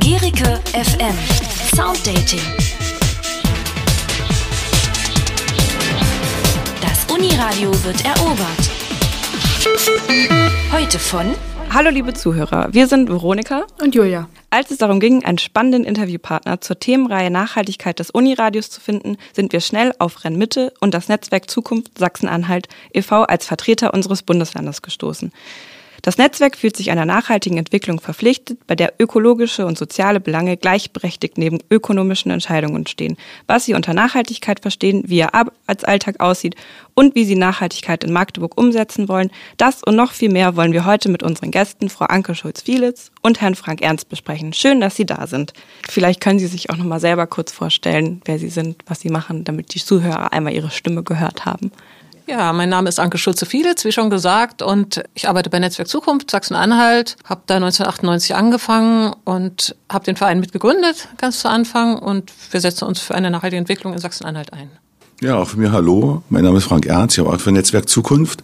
Gericke FM Sounddating. Das Uniradio wird erobert. Heute von Hallo liebe Zuhörer, wir sind Veronika und Julia. Als es darum ging, einen spannenden Interviewpartner zur Themenreihe Nachhaltigkeit des Uniradios zu finden, sind wir schnell auf Rennmitte und das Netzwerk Zukunft Sachsen-Anhalt e.V. als Vertreter unseres Bundeslandes gestoßen. Das Netzwerk fühlt sich einer nachhaltigen Entwicklung verpflichtet, bei der ökologische und soziale Belange gleichberechtigt neben ökonomischen Entscheidungen stehen, was sie unter Nachhaltigkeit verstehen, wie ihr Arbeitsalltag aussieht und wie sie Nachhaltigkeit in Magdeburg umsetzen wollen. Das und noch viel mehr wollen wir heute mit unseren Gästen, Frau Anke Schulz-Fielitz und Herrn Frank Ernst, besprechen. Schön, dass Sie da sind. Vielleicht können Sie sich auch noch mal selber kurz vorstellen, wer Sie sind, was Sie machen, damit die Zuhörer einmal Ihre Stimme gehört haben. Ja, mein Name ist Anke Schulze-Fielitz, wie schon gesagt, und ich arbeite bei Netzwerk Zukunft Sachsen-Anhalt, habe da 1998 angefangen und habe den Verein mitgegründet, ganz zu Anfang, und wir setzen uns für eine nachhaltige Entwicklung in Sachsen-Anhalt ein. Ja, auch von mir hallo. Mein Name ist Frank Ernst, ich arbeite für Netzwerk Zukunft.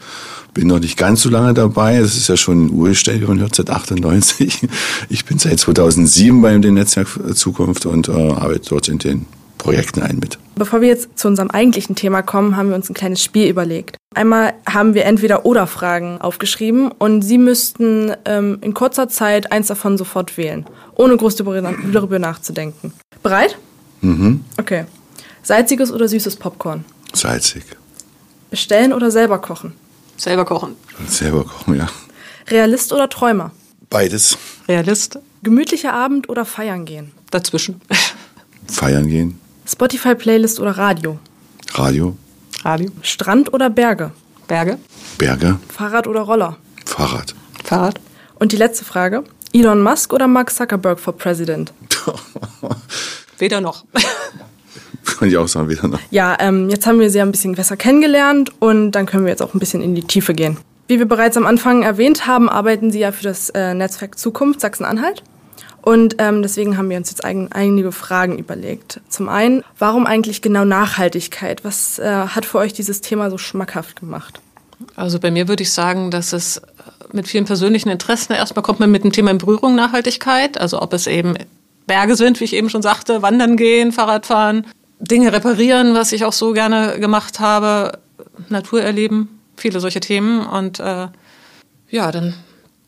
Bin noch nicht ganz so lange dabei. Das ist ja schon wie man hört, seit 98. Ich bin seit 2007 bei dem Netzwerk Zukunft und äh, arbeite dort in den Projekten ein mit. Bevor wir jetzt zu unserem eigentlichen Thema kommen, haben wir uns ein kleines Spiel überlegt. Einmal haben wir entweder oder Fragen aufgeschrieben und Sie müssten ähm, in kurzer Zeit eins davon sofort wählen, ohne groß darüber nachzudenken. Bereit? Mhm. Okay. Salziges oder süßes Popcorn? Salzig. Bestellen oder selber kochen? Selber kochen. Selber kochen, ja. Realist oder Träumer? Beides. Realist. Gemütlicher Abend oder feiern gehen? Dazwischen. Feiern gehen. Spotify-Playlist oder Radio? Radio. Radio. Strand oder Berge? Berge. Berge. Fahrrad oder Roller? Fahrrad. Fahrrad. Und die letzte Frage. Elon Musk oder Mark Zuckerberg for President? weder noch. Kann ich auch sagen, weder noch. Ja, ähm, jetzt haben wir sie ein bisschen besser kennengelernt und dann können wir jetzt auch ein bisschen in die Tiefe gehen. Wie wir bereits am Anfang erwähnt haben, arbeiten Sie ja für das äh, Netzwerk Zukunft Sachsen-Anhalt. Und ähm, deswegen haben wir uns jetzt ein, einige Fragen überlegt. Zum einen, warum eigentlich genau Nachhaltigkeit? Was äh, hat für euch dieses Thema so schmackhaft gemacht? Also bei mir würde ich sagen, dass es mit vielen persönlichen Interessen erstmal kommt man mit dem Thema in Berührung Nachhaltigkeit. Also ob es eben Berge sind, wie ich eben schon sagte, wandern gehen, Fahrrad fahren, Dinge reparieren, was ich auch so gerne gemacht habe, Natur erleben, viele solche Themen. Und äh, ja, dann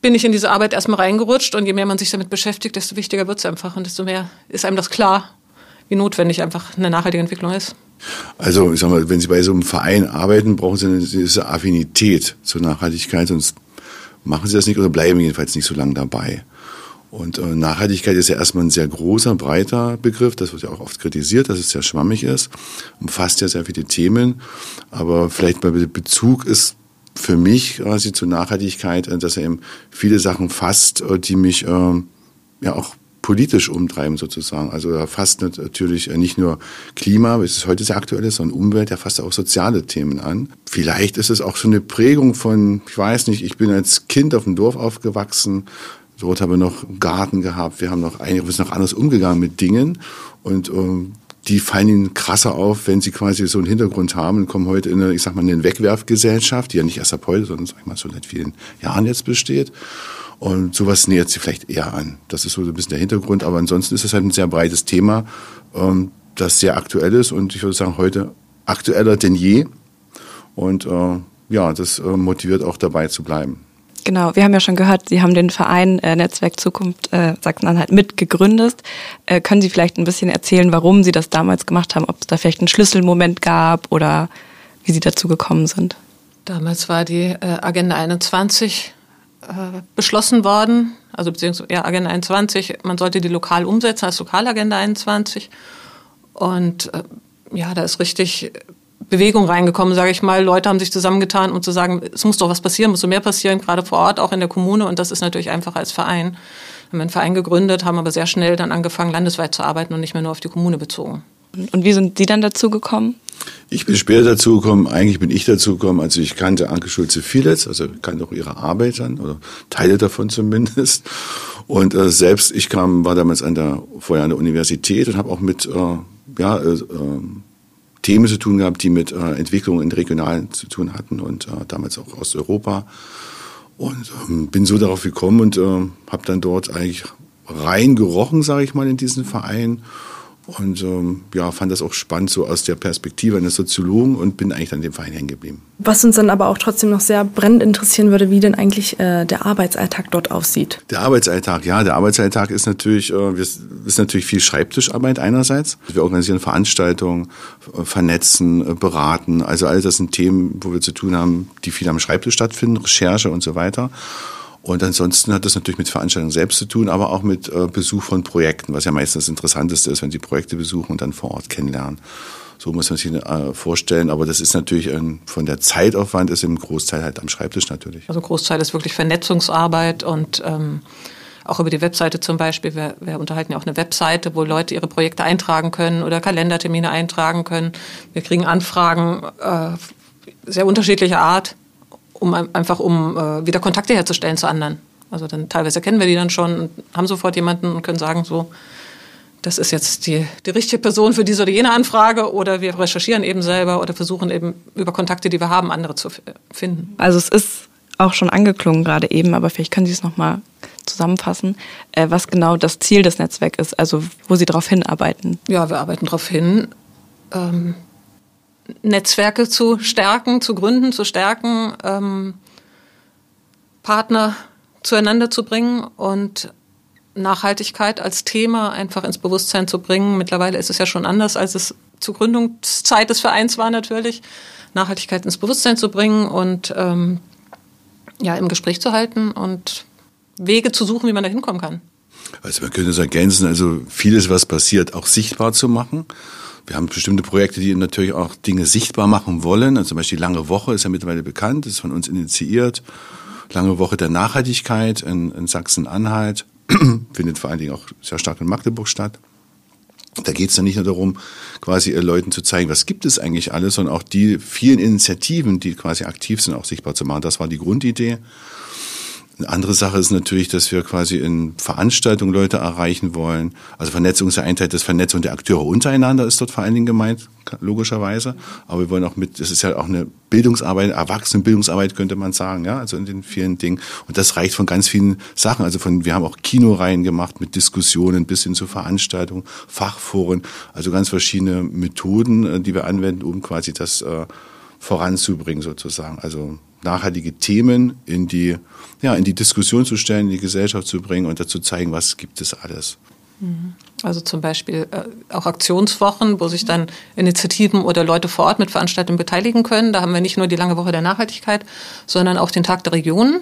bin ich in diese Arbeit erstmal reingerutscht und je mehr man sich damit beschäftigt, desto wichtiger wird es einfach und desto mehr ist einem das klar, wie notwendig einfach eine nachhaltige Entwicklung ist. Also, ich sag mal, wenn Sie bei so einem Verein arbeiten, brauchen Sie eine gewisse Affinität zur Nachhaltigkeit, sonst machen Sie das nicht oder bleiben jedenfalls nicht so lange dabei. Und äh, Nachhaltigkeit ist ja erstmal ein sehr großer, breiter Begriff. Das wird ja auch oft kritisiert, dass es sehr schwammig ist. Umfasst ja sehr viele Themen. Aber vielleicht bei Bezug ist für mich quasi zur Nachhaltigkeit, äh, dass er eben viele Sachen fasst, äh, die mich äh, ja auch politisch umtreiben sozusagen. Also er fasst natürlich nicht nur Klima, wie es heute sehr aktuell ist, sondern Umwelt, er fasst auch soziale Themen an. Vielleicht ist es auch so eine Prägung von, ich weiß nicht, ich bin als Kind auf dem Dorf aufgewachsen, dort haben wir noch einen Garten gehabt, wir haben noch wir sind noch anders umgegangen mit Dingen und ähm, die fallen ihnen krasser auf, wenn sie quasi so einen Hintergrund haben und kommen heute in eine, ich sag mal, eine Wegwerfgesellschaft, die ja nicht erst ab heute, sondern sag ich mal, so seit vielen Jahren jetzt besteht. Und sowas nähert sie vielleicht eher an. Das ist so ein bisschen der Hintergrund. Aber ansonsten ist es halt ein sehr breites Thema, ähm, das sehr aktuell ist und ich würde sagen, heute aktueller denn je. Und äh, ja, das äh, motiviert auch dabei zu bleiben. Genau, wir haben ja schon gehört, Sie haben den Verein äh, Netzwerk Zukunft äh, Sachsen-Anhalt mitgegründet. Äh, können Sie vielleicht ein bisschen erzählen, warum Sie das damals gemacht haben, ob es da vielleicht einen Schlüsselmoment gab oder wie Sie dazu gekommen sind? Damals war die äh, Agenda 21 äh, beschlossen worden, also beziehungsweise ja, Agenda 21, man sollte die lokal umsetzen als Lokalagenda 21. Und äh, ja, da ist richtig Bewegung reingekommen, sage ich mal. Leute haben sich zusammengetan, um zu sagen, es muss doch was passieren, muss so mehr passieren, gerade vor Ort, auch in der Kommune. Und das ist natürlich einfach als Verein. Wir haben einen Verein gegründet, haben aber sehr schnell dann angefangen, landesweit zu arbeiten und nicht mehr nur auf die Kommune bezogen. Und wie sind Sie dann dazu gekommen? Ich bin später dazu gekommen, eigentlich bin ich dazu gekommen, also ich kannte Anke Schulze-Vieletz, also kannte auch ihre Arbeit dann, oder Teile davon zumindest. Und äh, selbst ich kam, war damals an der, vorher an der Universität und habe auch mit äh, ja, äh, ähm, Themen zu tun gehabt, die mit äh, Entwicklung in Regionalen zu tun hatten und äh, damals auch Osteuropa. Und ähm, bin so darauf gekommen und äh, habe dann dort eigentlich reingerochen, sage ich mal, in diesen Verein und ähm, ja, fand das auch spannend so aus der Perspektive eines Soziologen und bin eigentlich an dem Verein hängen geblieben. Was uns dann aber auch trotzdem noch sehr brennend interessieren würde, wie denn eigentlich äh, der Arbeitsalltag dort aussieht. Der Arbeitsalltag, ja, der Arbeitsalltag ist natürlich, äh, ist natürlich viel Schreibtischarbeit einerseits. Wir organisieren Veranstaltungen, äh, vernetzen, äh, beraten. Also all das sind Themen, wo wir zu tun haben, die viel am Schreibtisch stattfinden, Recherche und so weiter. Und ansonsten hat das natürlich mit Veranstaltungen selbst zu tun, aber auch mit äh, Besuch von Projekten, was ja meistens das Interessanteste ist, wenn Sie Projekte besuchen und dann vor Ort kennenlernen. So muss man sich äh, vorstellen. Aber das ist natürlich ein, von der Zeitaufwand ist im Großteil halt am Schreibtisch natürlich. Also Großteil ist wirklich Vernetzungsarbeit und ähm, auch über die Webseite zum Beispiel. Wir, wir unterhalten ja auch eine Webseite, wo Leute ihre Projekte eintragen können oder Kalendertermine eintragen können. Wir kriegen Anfragen äh, sehr unterschiedlicher Art um einfach um äh, wieder Kontakte herzustellen zu anderen. Also dann teilweise kennen wir die dann schon und haben sofort jemanden und können sagen so, das ist jetzt die, die richtige Person für diese oder jene Anfrage oder wir recherchieren eben selber oder versuchen eben über Kontakte, die wir haben, andere zu finden. Also es ist auch schon angeklungen gerade eben, aber vielleicht können Sie es nochmal zusammenfassen, äh, was genau das Ziel des Netzwerks ist, also wo Sie darauf hinarbeiten. Ja, wir arbeiten darauf hin, ähm, Netzwerke zu stärken, zu gründen, zu stärken, ähm, Partner zueinander zu bringen und Nachhaltigkeit als Thema einfach ins Bewusstsein zu bringen. Mittlerweile ist es ja schon anders, als es zur Gründungszeit des Vereins war natürlich. Nachhaltigkeit ins Bewusstsein zu bringen und ähm, ja, im Gespräch zu halten und Wege zu suchen, wie man da hinkommen kann. Also man könnte es ergänzen, also vieles, was passiert, auch sichtbar zu machen. Wir haben bestimmte Projekte, die natürlich auch Dinge sichtbar machen wollen. Also zum Beispiel die Lange Woche ist ja mittlerweile bekannt, ist von uns initiiert. Lange Woche der Nachhaltigkeit in, in Sachsen-Anhalt findet vor allen Dingen auch sehr stark in Magdeburg statt. Da geht es dann nicht nur darum, quasi Leuten zu zeigen, was gibt es eigentlich alles, sondern auch die vielen Initiativen, die quasi aktiv sind, auch sichtbar zu machen. Das war die Grundidee. Eine andere Sache ist natürlich, dass wir quasi in Veranstaltungen Leute erreichen wollen. Also Vernetzung ist ja ein Teil des Vernetzung der Akteure untereinander ist dort vor allen Dingen gemeint, logischerweise. Aber wir wollen auch mit, es ist ja auch eine Bildungsarbeit, Erwachsenenbildungsarbeit könnte man sagen, ja, also in den vielen Dingen. Und das reicht von ganz vielen Sachen. Also von, wir haben auch Kinoreihen gemacht mit Diskussionen bis hin zu Veranstaltungen, Fachforen, also ganz verschiedene Methoden, äh, die wir anwenden, um quasi das äh, voranzubringen sozusagen. Also nachhaltige Themen in die, ja, in die Diskussion zu stellen, in die Gesellschaft zu bringen und dazu zeigen, was gibt es alles. Mhm. Also zum Beispiel äh, auch Aktionswochen, wo sich dann Initiativen oder Leute vor Ort mit Veranstaltungen beteiligen können. Da haben wir nicht nur die lange Woche der Nachhaltigkeit, sondern auch den Tag der Regionen.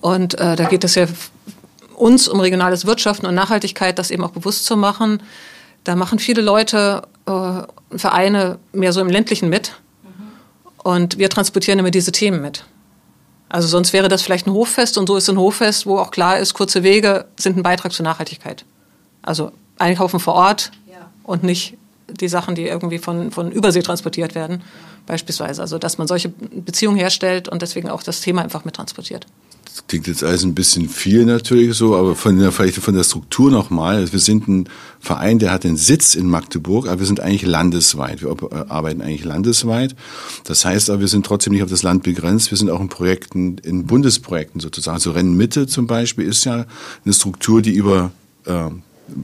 Und äh, da geht es ja uns um regionales Wirtschaften und Nachhaltigkeit, das eben auch bewusst zu machen. Da machen viele Leute, äh, Vereine mehr so im ländlichen mit und wir transportieren immer diese Themen mit. Also sonst wäre das vielleicht ein Hoffest und so ist ein Hoffest, wo auch klar ist, kurze Wege sind ein Beitrag zur Nachhaltigkeit. Also einkaufen vor Ort ja. und nicht die Sachen, die irgendwie von, von Übersee transportiert werden, ja. beispielsweise. Also dass man solche Beziehungen herstellt und deswegen auch das Thema einfach mit transportiert. Das klingt jetzt alles ein bisschen viel natürlich so, aber von der, vielleicht von der Struktur nochmal. Also wir sind ein Verein, der hat den Sitz in Magdeburg, aber wir sind eigentlich landesweit. Wir arbeiten eigentlich landesweit. Das heißt aber, wir sind trotzdem nicht auf das Land begrenzt. Wir sind auch in Projekten, in Bundesprojekten sozusagen. Also Rennmitte zum Beispiel ist ja eine Struktur, die über äh,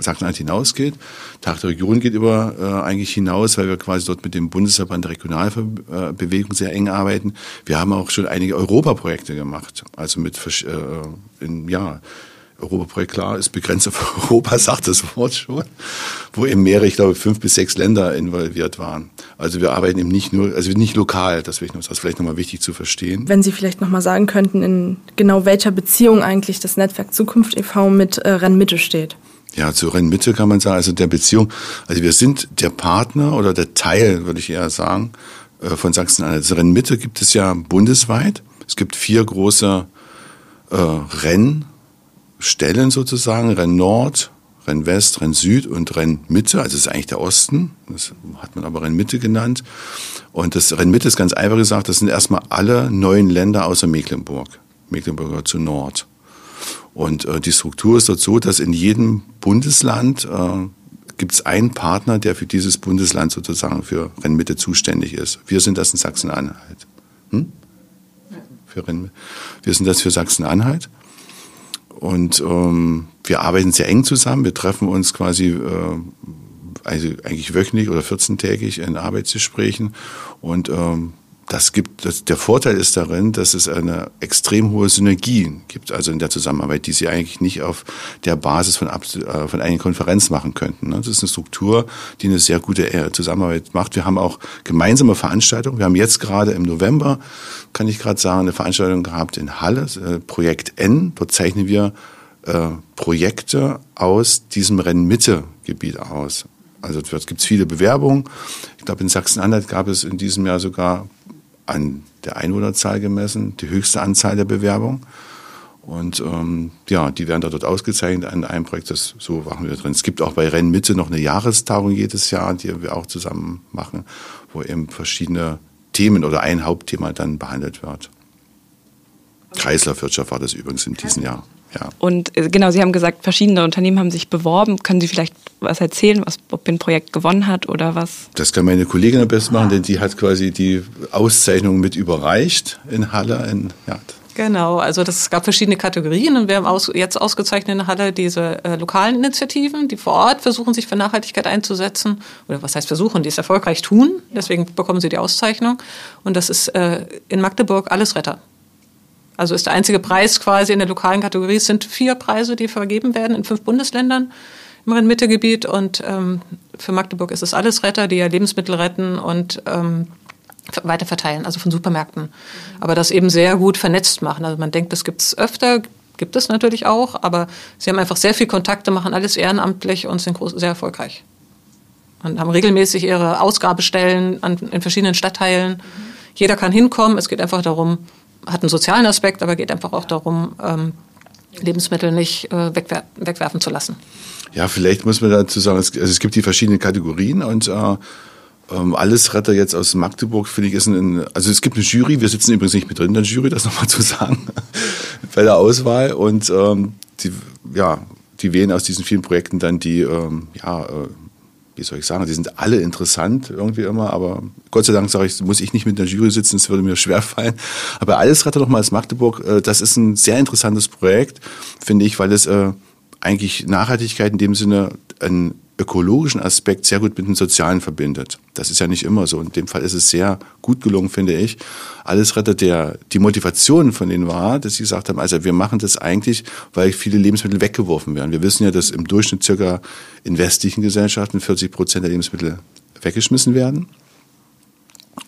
Sachsen-Anhalt hinausgeht. Tag der Region geht über äh, eigentlich hinaus, weil wir quasi dort mit dem Bundesverband der Regionalbewegung sehr eng arbeiten. Wir haben auch schon einige Europaprojekte gemacht, also mit äh, in, ja, Europaprojekt, klar, ist begrenzt auf Europa, sagt das Wort schon, wo eben mehrere, ich glaube, fünf bis sechs Länder involviert waren. Also wir arbeiten eben nicht nur, also nicht lokal, das, ist vielleicht nochmal wichtig zu verstehen. Wenn Sie vielleicht nochmal sagen könnten, in genau welcher Beziehung eigentlich das Netzwerk Zukunft e.V. mit äh, Rennmitte steht ja, zur Rennmitte kann man sagen, also der Beziehung, also wir sind der Partner oder der Teil, würde ich eher sagen, äh, von Sachsen-Anhalt. Also Rennmitte gibt es ja bundesweit. Es gibt vier große äh, Rennstellen sozusagen, Renn Nord, Renn West, Renn Süd und Renn Mitte. Also das ist eigentlich der Osten. Das hat man aber Renn Mitte genannt. Und das Renn Mitte ist ganz einfach gesagt, das sind erstmal alle neuen Länder außer Mecklenburg. Mecklenburg zu Nord. Und äh, die Struktur ist dort so, dass in jedem Bundesland äh, gibt es einen Partner, der für dieses Bundesland sozusagen für Rennmitte zuständig ist. Wir sind das in Sachsen-Anhalt. Hm? für Rennen. Wir sind das für Sachsen-Anhalt. Und ähm, wir arbeiten sehr eng zusammen. Wir treffen uns quasi äh, also eigentlich wöchentlich oder 14-tägig in Arbeitsgesprächen. Und ähm, das gibt, das, der Vorteil ist darin, dass es eine extrem hohe Synergie gibt, also in der Zusammenarbeit, die Sie eigentlich nicht auf der Basis von, äh, von einer Konferenz machen könnten. Ne? Das ist eine Struktur, die eine sehr gute äh, Zusammenarbeit macht. Wir haben auch gemeinsame Veranstaltungen. Wir haben jetzt gerade im November, kann ich gerade sagen, eine Veranstaltung gehabt in Halle, äh, Projekt N. Dort zeichnen wir Projekte aus diesem Rennmittegebiet aus. Also es gibt viele Bewerbungen. Ich glaube, in Sachsen-Anhalt gab es in diesem Jahr sogar an der Einwohnerzahl gemessen, die höchste Anzahl der Bewerbungen. Und ähm, ja, die werden dort ausgezeichnet an einem Projekt, das so machen wir drin. Es gibt auch bei Rennmitte noch eine Jahrestagung jedes Jahr, die wir auch zusammen machen, wo eben verschiedene Themen oder ein Hauptthema dann behandelt wird. Kreislaufwirtschaft war das übrigens in diesem Jahr. Ja. Und äh, genau, Sie haben gesagt, verschiedene Unternehmen haben sich beworben. Können Sie vielleicht was erzählen, was, ob ein Projekt gewonnen hat oder was? Das kann meine Kollegin am besten machen, denn die hat quasi die Auszeichnung mit überreicht in Halle. In, ja. Genau, also das gab verschiedene Kategorien und wir haben aus, jetzt ausgezeichnet in Halle diese äh, lokalen Initiativen, die vor Ort versuchen, sich für Nachhaltigkeit einzusetzen. Oder was heißt versuchen, die es erfolgreich tun. Deswegen bekommen sie die Auszeichnung. Und das ist äh, in Magdeburg alles Retter. Also ist der einzige Preis quasi in der lokalen Kategorie. Es sind vier Preise, die vergeben werden in fünf Bundesländern im Rhein-Mitte-Gebiet. Und ähm, für Magdeburg ist es alles Retter, die ja Lebensmittel retten und ähm, weiter verteilen, also von Supermärkten. Aber das eben sehr gut vernetzt machen. Also man denkt, das gibt es öfter, gibt es natürlich auch, aber sie haben einfach sehr viel Kontakte, machen alles ehrenamtlich und sind sehr erfolgreich. Und haben regelmäßig ihre Ausgabestellen an, in verschiedenen Stadtteilen. Jeder kann hinkommen. Es geht einfach darum, hat einen sozialen Aspekt, aber geht einfach auch darum, ähm, Lebensmittel nicht äh, wegwer wegwerfen zu lassen. Ja, vielleicht muss man dazu sagen, es, also es gibt die verschiedenen Kategorien und äh, ähm, alles Retter jetzt aus Magdeburg, finde ich, ist ein, also es gibt eine Jury, wir sitzen übrigens nicht mit drin in der Jury, das nochmal zu sagen, bei der Auswahl und ähm, die, ja, die wählen aus diesen vielen Projekten dann die, ähm, ja, äh, wie soll ich sagen, die sind alle interessant irgendwie immer, aber Gott sei Dank sage ich, muss ich nicht mit der Jury sitzen, das würde mir schwer fallen. Aber alles Retter nochmal aus Magdeburg, äh, das ist ein sehr interessantes Projekt, finde ich, weil es äh, eigentlich Nachhaltigkeit in dem Sinne einen ökologischen Aspekt sehr gut mit dem Sozialen verbindet. Das ist ja nicht immer so. In dem Fall ist es sehr gut gelungen, finde ich. Alles rettet der, die Motivation von denen war, dass sie gesagt haben, also wir machen das eigentlich, weil viele Lebensmittel weggeworfen werden. Wir wissen ja, dass im Durchschnitt circa in westlichen Gesellschaften 40 Prozent der Lebensmittel weggeschmissen werden.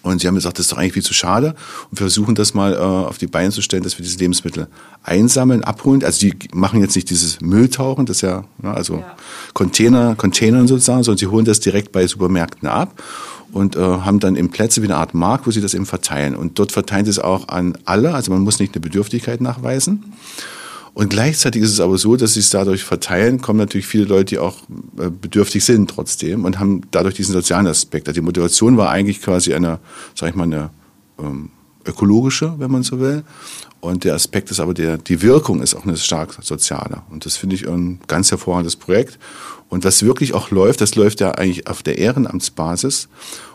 Und sie haben gesagt, das ist doch eigentlich viel zu schade. Und wir versuchen das mal äh, auf die Beine zu stellen, dass wir diese Lebensmittel einsammeln, abholen. Also die machen jetzt nicht dieses Mülltauchen, das ist ja, ne, also ja. Container, Containern sozusagen, sondern sie holen das direkt bei Supermärkten ab und äh, haben dann eben Plätze wie eine Art Markt, wo sie das eben verteilen. Und dort verteilen sie es auch an alle. Also man muss nicht eine Bedürftigkeit nachweisen. Und gleichzeitig ist es aber so, dass sie es dadurch verteilen, kommen natürlich viele Leute, die auch äh, bedürftig sind trotzdem und haben dadurch diesen sozialen Aspekt. Also die Motivation war eigentlich quasi eine, sag ich mal, eine ähm, ökologische, wenn man so will. Und der Aspekt ist aber der, die Wirkung ist auch eine stark soziale. Und das finde ich ein ganz hervorragendes Projekt. Und was wirklich auch läuft, das läuft ja eigentlich auf der Ehrenamtsbasis.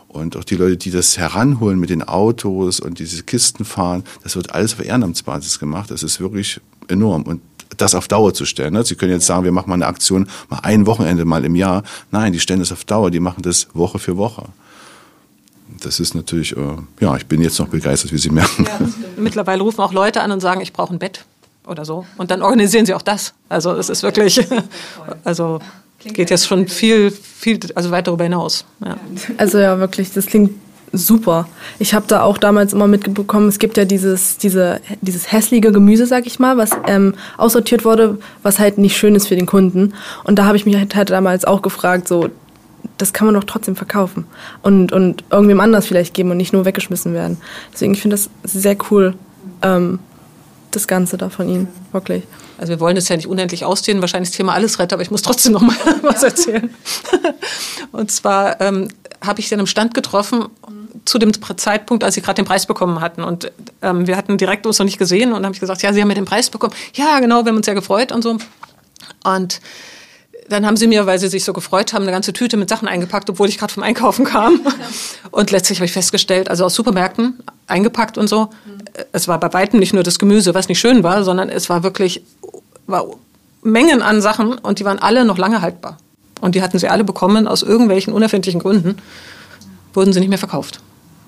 Und auch die Leute, die das heranholen mit den Autos und diese Kisten fahren, das wird alles auf Ehrenamtsbasis gemacht. Das ist wirklich enorm. Und das auf Dauer zu stellen. Ne? Sie können jetzt sagen, wir machen mal eine Aktion, mal ein Wochenende mal im Jahr. Nein, die stellen das auf Dauer, die machen das Woche für Woche. Das ist natürlich, äh, ja, ich bin jetzt noch begeistert, wie Sie merken. Ja, Mittlerweile rufen auch Leute an und sagen, ich brauche ein Bett oder so. Und dann organisieren sie auch das. Also es ist wirklich, also geht jetzt schon viel, viel, also weit darüber hinaus. Ja. Also ja, wirklich, das klingt super. Ich habe da auch damals immer mitbekommen, es gibt ja dieses, diese, dieses hässliche Gemüse, sag ich mal, was ähm, aussortiert wurde, was halt nicht schön ist für den Kunden. Und da habe ich mich halt, halt damals auch gefragt, so, das kann man doch trotzdem verkaufen und, und irgendwem anders vielleicht geben und nicht nur weggeschmissen werden. Deswegen, ich finde das sehr cool, ähm, das Ganze da von Ihnen, wirklich. Also wir wollen es ja nicht unendlich ausdehnen, wahrscheinlich das Thema alles retten, aber ich muss trotzdem noch mal was erzählen. Und zwar ähm, habe ich an einem Stand getroffen zu dem Zeitpunkt, als sie gerade den Preis bekommen hatten. Und ähm, wir hatten direkt uns noch nicht gesehen und habe ich gesagt, ja, Sie haben ja den Preis bekommen. Ja, genau, wir haben uns sehr gefreut und so. Und dann haben sie mir, weil sie sich so gefreut haben, eine ganze Tüte mit Sachen eingepackt, obwohl ich gerade vom Einkaufen kam. Und letztlich habe ich festgestellt, also aus Supermärkten, eingepackt und so. Es war bei weitem nicht nur das Gemüse, was nicht schön war, sondern es war wirklich war Mengen an Sachen und die waren alle noch lange haltbar. Und die hatten sie alle bekommen aus irgendwelchen unerfindlichen Gründen, wurden sie nicht mehr verkauft.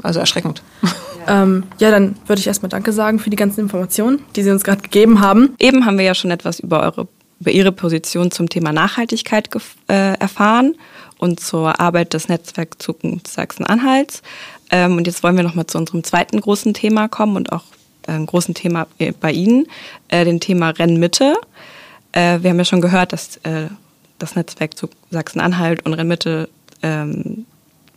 Also erschreckend. Ja, ähm, ja dann würde ich erstmal Danke sagen für die ganzen Informationen, die Sie uns gerade gegeben haben. Eben haben wir ja schon etwas über eure über Ihre Position zum Thema Nachhaltigkeit äh, erfahren und zur Arbeit des Netzwerks Zukunft Sachsen-Anhalts. Ähm, und jetzt wollen wir nochmal zu unserem zweiten großen Thema kommen und auch äh, großen Thema äh, bei Ihnen, äh, dem Thema Rennmitte. Äh, wir haben ja schon gehört, dass äh, das Netzwerk zu Sachsen-Anhalt und Rennmitte ähm,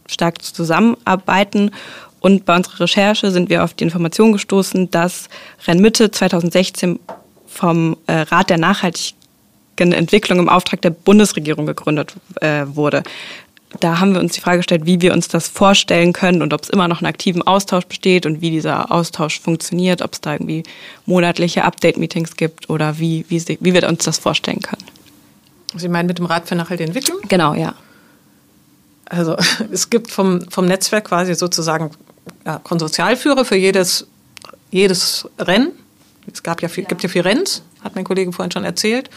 stark zusammenarbeiten. Und bei unserer Recherche sind wir auf die Information gestoßen, dass Rennmitte 2016 vom äh, Rat der Nachhaltigkeit Entwicklung im Auftrag der Bundesregierung gegründet äh, wurde. Da haben wir uns die Frage gestellt, wie wir uns das vorstellen können und ob es immer noch einen aktiven Austausch besteht und wie dieser Austausch funktioniert, ob es da irgendwie monatliche Update-Meetings gibt oder wie, wie, wie wir uns das vorstellen können. Sie meinen mit dem Rat für nachhaltige Entwicklung? Genau, ja. Also es gibt vom, vom Netzwerk quasi sozusagen ja, Konsortialführer für jedes, jedes Rennen. Es gab ja viel, gibt ja vier Renns, hat mein Kollege vorhin schon erzählt.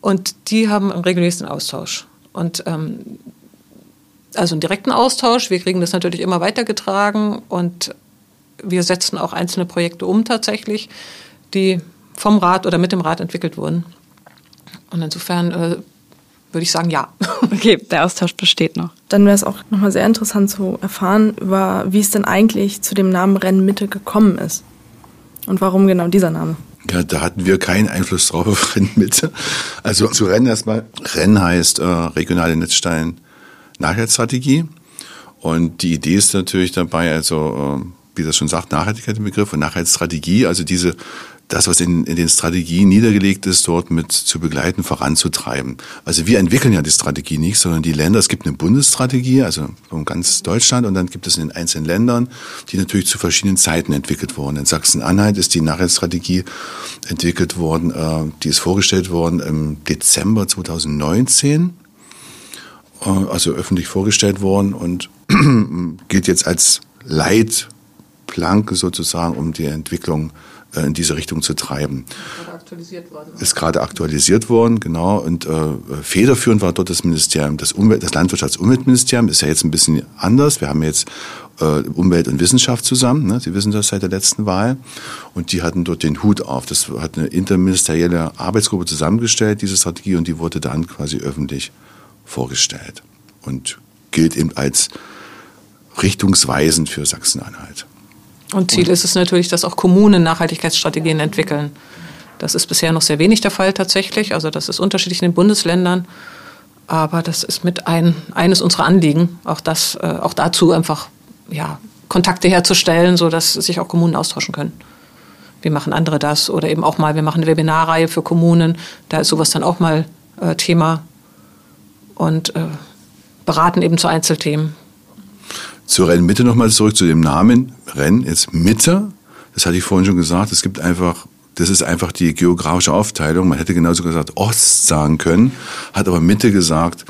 Und die haben einen regelmäßigen Austausch. Und ähm, also einen direkten Austausch. Wir kriegen das natürlich immer weitergetragen und wir setzen auch einzelne Projekte um tatsächlich, die vom Rat oder mit dem Rat entwickelt wurden. Und insofern äh, würde ich sagen, ja. Okay, der Austausch besteht noch. Dann wäre es auch nochmal sehr interessant zu erfahren, über, wie es denn eigentlich zu dem Namen Rennmitte gekommen ist. Und warum genau dieser Name? Ja, da hatten wir keinen Einfluss drauf auf Rennmitte. Also zu Rennen erstmal. Rennen heißt äh, regionale Netzstein Nachhaltigkeitsstrategie. Und die Idee ist natürlich dabei, also äh, wie das schon sagt, Nachhaltigkeit im Begriff und Nachhaltigkeitsstrategie, also diese das, was in, in den Strategien niedergelegt ist, dort mit zu begleiten, voranzutreiben. Also wir entwickeln ja die Strategie nicht, sondern die Länder, es gibt eine Bundesstrategie, also von ganz Deutschland, und dann gibt es in den einzelnen Ländern, die natürlich zu verschiedenen Zeiten entwickelt wurden. In Sachsen-Anhalt ist die Nachhaltigkeitsstrategie entwickelt worden, äh, die ist vorgestellt worden im Dezember 2019, äh, also öffentlich vorgestellt worden und gilt jetzt als Leitplanke sozusagen, um die Entwicklung äh, in diese Richtung zu treiben. Ist gerade aktualisiert worden, genau. Und äh, federführend war dort das Ministerium, das, Umwelt, das Landwirtschafts- und Umweltministerium, ist ja jetzt ein bisschen anders. Wir haben jetzt äh, Umwelt und Wissenschaft zusammen. Ne? Sie wissen das seit der letzten Wahl. Und die hatten dort den Hut auf. Das hat eine interministerielle Arbeitsgruppe zusammengestellt, diese Strategie, und die wurde dann quasi öffentlich vorgestellt. Und gilt eben als richtungsweisend für Sachsen-Anhalt. Und Ziel ist es natürlich, dass auch Kommunen Nachhaltigkeitsstrategien entwickeln. Das ist bisher noch sehr wenig der Fall tatsächlich. Also das ist unterschiedlich in den Bundesländern. Aber das ist mit ein, eines unserer Anliegen, auch, das, äh, auch dazu einfach ja, Kontakte herzustellen, sodass sich auch Kommunen austauschen können. Wie machen andere das? Oder eben auch mal, wir machen eine Webinarreihe für Kommunen. Da ist sowas dann auch mal äh, Thema. Und äh, beraten eben zu Einzelthemen. Zur Rennmitte nochmal zurück zu dem Namen. Renn ist Mitte. Das hatte ich vorhin schon gesagt. Es gibt einfach, das ist einfach die geografische Aufteilung. Man hätte genauso gesagt Ost sagen können, hat aber Mitte gesagt.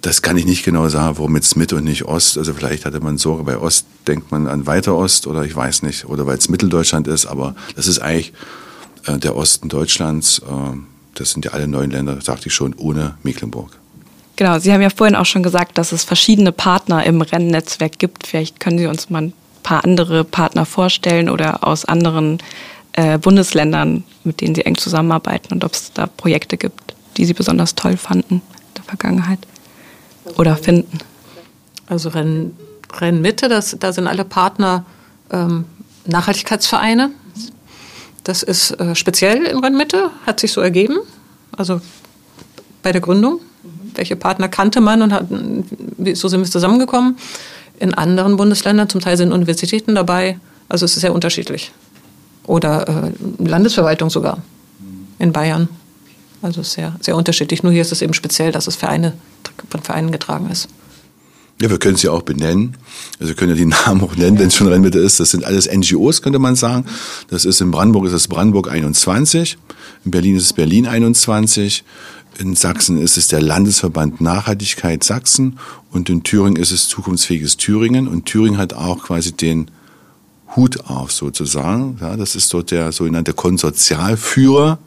Das kann ich nicht genau sagen, warum jetzt Mitte und nicht Ost. Also vielleicht hatte man Sorge, bei Ost denkt man an weiter Ost oder ich weiß nicht. Oder weil es Mitteldeutschland ist. Aber das ist eigentlich äh, der Osten Deutschlands. Äh, das sind ja alle neun Länder, sagte ich schon, ohne Mecklenburg. Genau, Sie haben ja vorhin auch schon gesagt, dass es verschiedene Partner im Rennnetzwerk gibt. Vielleicht können Sie uns mal ein paar andere Partner vorstellen oder aus anderen äh, Bundesländern, mit denen Sie eng zusammenarbeiten und ob es da Projekte gibt, die Sie besonders toll fanden in der Vergangenheit oder finden. Also Renn, Rennmitte, das, da sind alle Partner ähm, Nachhaltigkeitsvereine. Das ist äh, speziell in Rennmitte, hat sich so ergeben, also bei der Gründung welche Partner kannte man und hat, so sind wir zusammengekommen. In anderen Bundesländern, zum Teil sind Universitäten dabei, also es ist sehr unterschiedlich. Oder äh, Landesverwaltung sogar in Bayern. Also sehr, sehr unterschiedlich. Nur hier ist es eben speziell, dass es Vereine, von Vereinen getragen ist. Ja, wir können es ja auch benennen. Also wir können ja die Namen auch nennen, wenn es schon Rennmitte ist. Das sind alles NGOs, könnte man sagen. Das ist in Brandenburg ist es Brandenburg 21, in Berlin ist es Berlin 21, in Sachsen ist es der Landesverband Nachhaltigkeit Sachsen und in Thüringen ist es Zukunftsfähiges Thüringen. Und Thüringen hat auch quasi den Hut auf sozusagen. Ja, das ist dort der sogenannte Konsortialführer,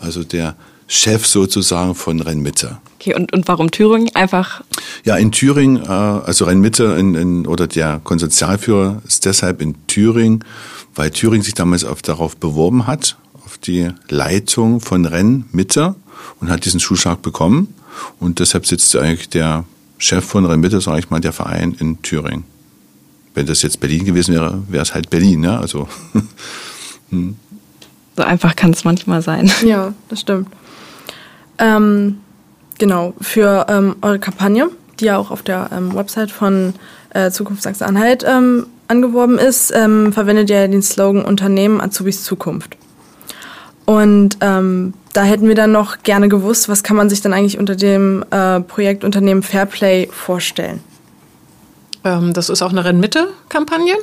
also der Chef sozusagen von Rennmitte. Okay, und, und warum Thüringen? Einfach. Ja, in Thüringen, äh, also Rennmitte in, in, oder der Konsortialführer ist deshalb in Thüringen, weil Thüringen sich damals auf, darauf beworben hat, auf die Leitung von Rennmitte und hat diesen Zuschlag bekommen. Und deshalb sitzt eigentlich der Chef von Rennmitte, sage ich mal, der Verein in Thüringen. Wenn das jetzt Berlin gewesen wäre, wäre es halt Berlin, ne? Also. hm. So einfach kann es manchmal sein. Ja, das stimmt. Ähm, genau, für ähm, eure Kampagne, die ja auch auf der ähm, Website von äh, Zukunft Sachsen-Anhalt ähm, angeworben ist, ähm, verwendet ihr den Slogan Unternehmen Azubis Zukunft. Und ähm, da hätten wir dann noch gerne gewusst, was kann man sich dann eigentlich unter dem äh, Projekt Unternehmen Fairplay vorstellen? das ist auch eine Rennmitte-Kampagne.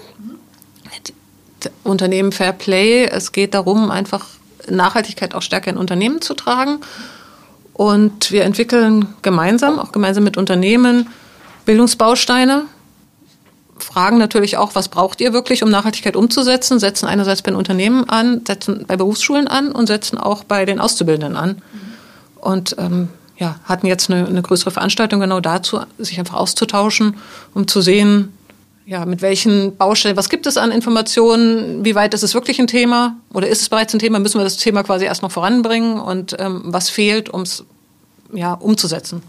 Unternehmen Fairplay, es geht darum, einfach Nachhaltigkeit auch stärker in Unternehmen zu tragen und wir entwickeln gemeinsam, auch gemeinsam mit Unternehmen, Bildungsbausteine, fragen natürlich auch, was braucht ihr wirklich, um Nachhaltigkeit umzusetzen, setzen einerseits bei den Unternehmen an, setzen bei Berufsschulen an und setzen auch bei den Auszubildenden an. Und ähm, ja, hatten jetzt eine, eine größere Veranstaltung genau dazu, sich einfach auszutauschen, um zu sehen, ja, mit welchen Baustellen, was gibt es an Informationen, wie weit ist es wirklich ein Thema oder ist es bereits ein Thema, müssen wir das Thema quasi erst noch voranbringen und ähm, was fehlt, um es ja, umzusetzen.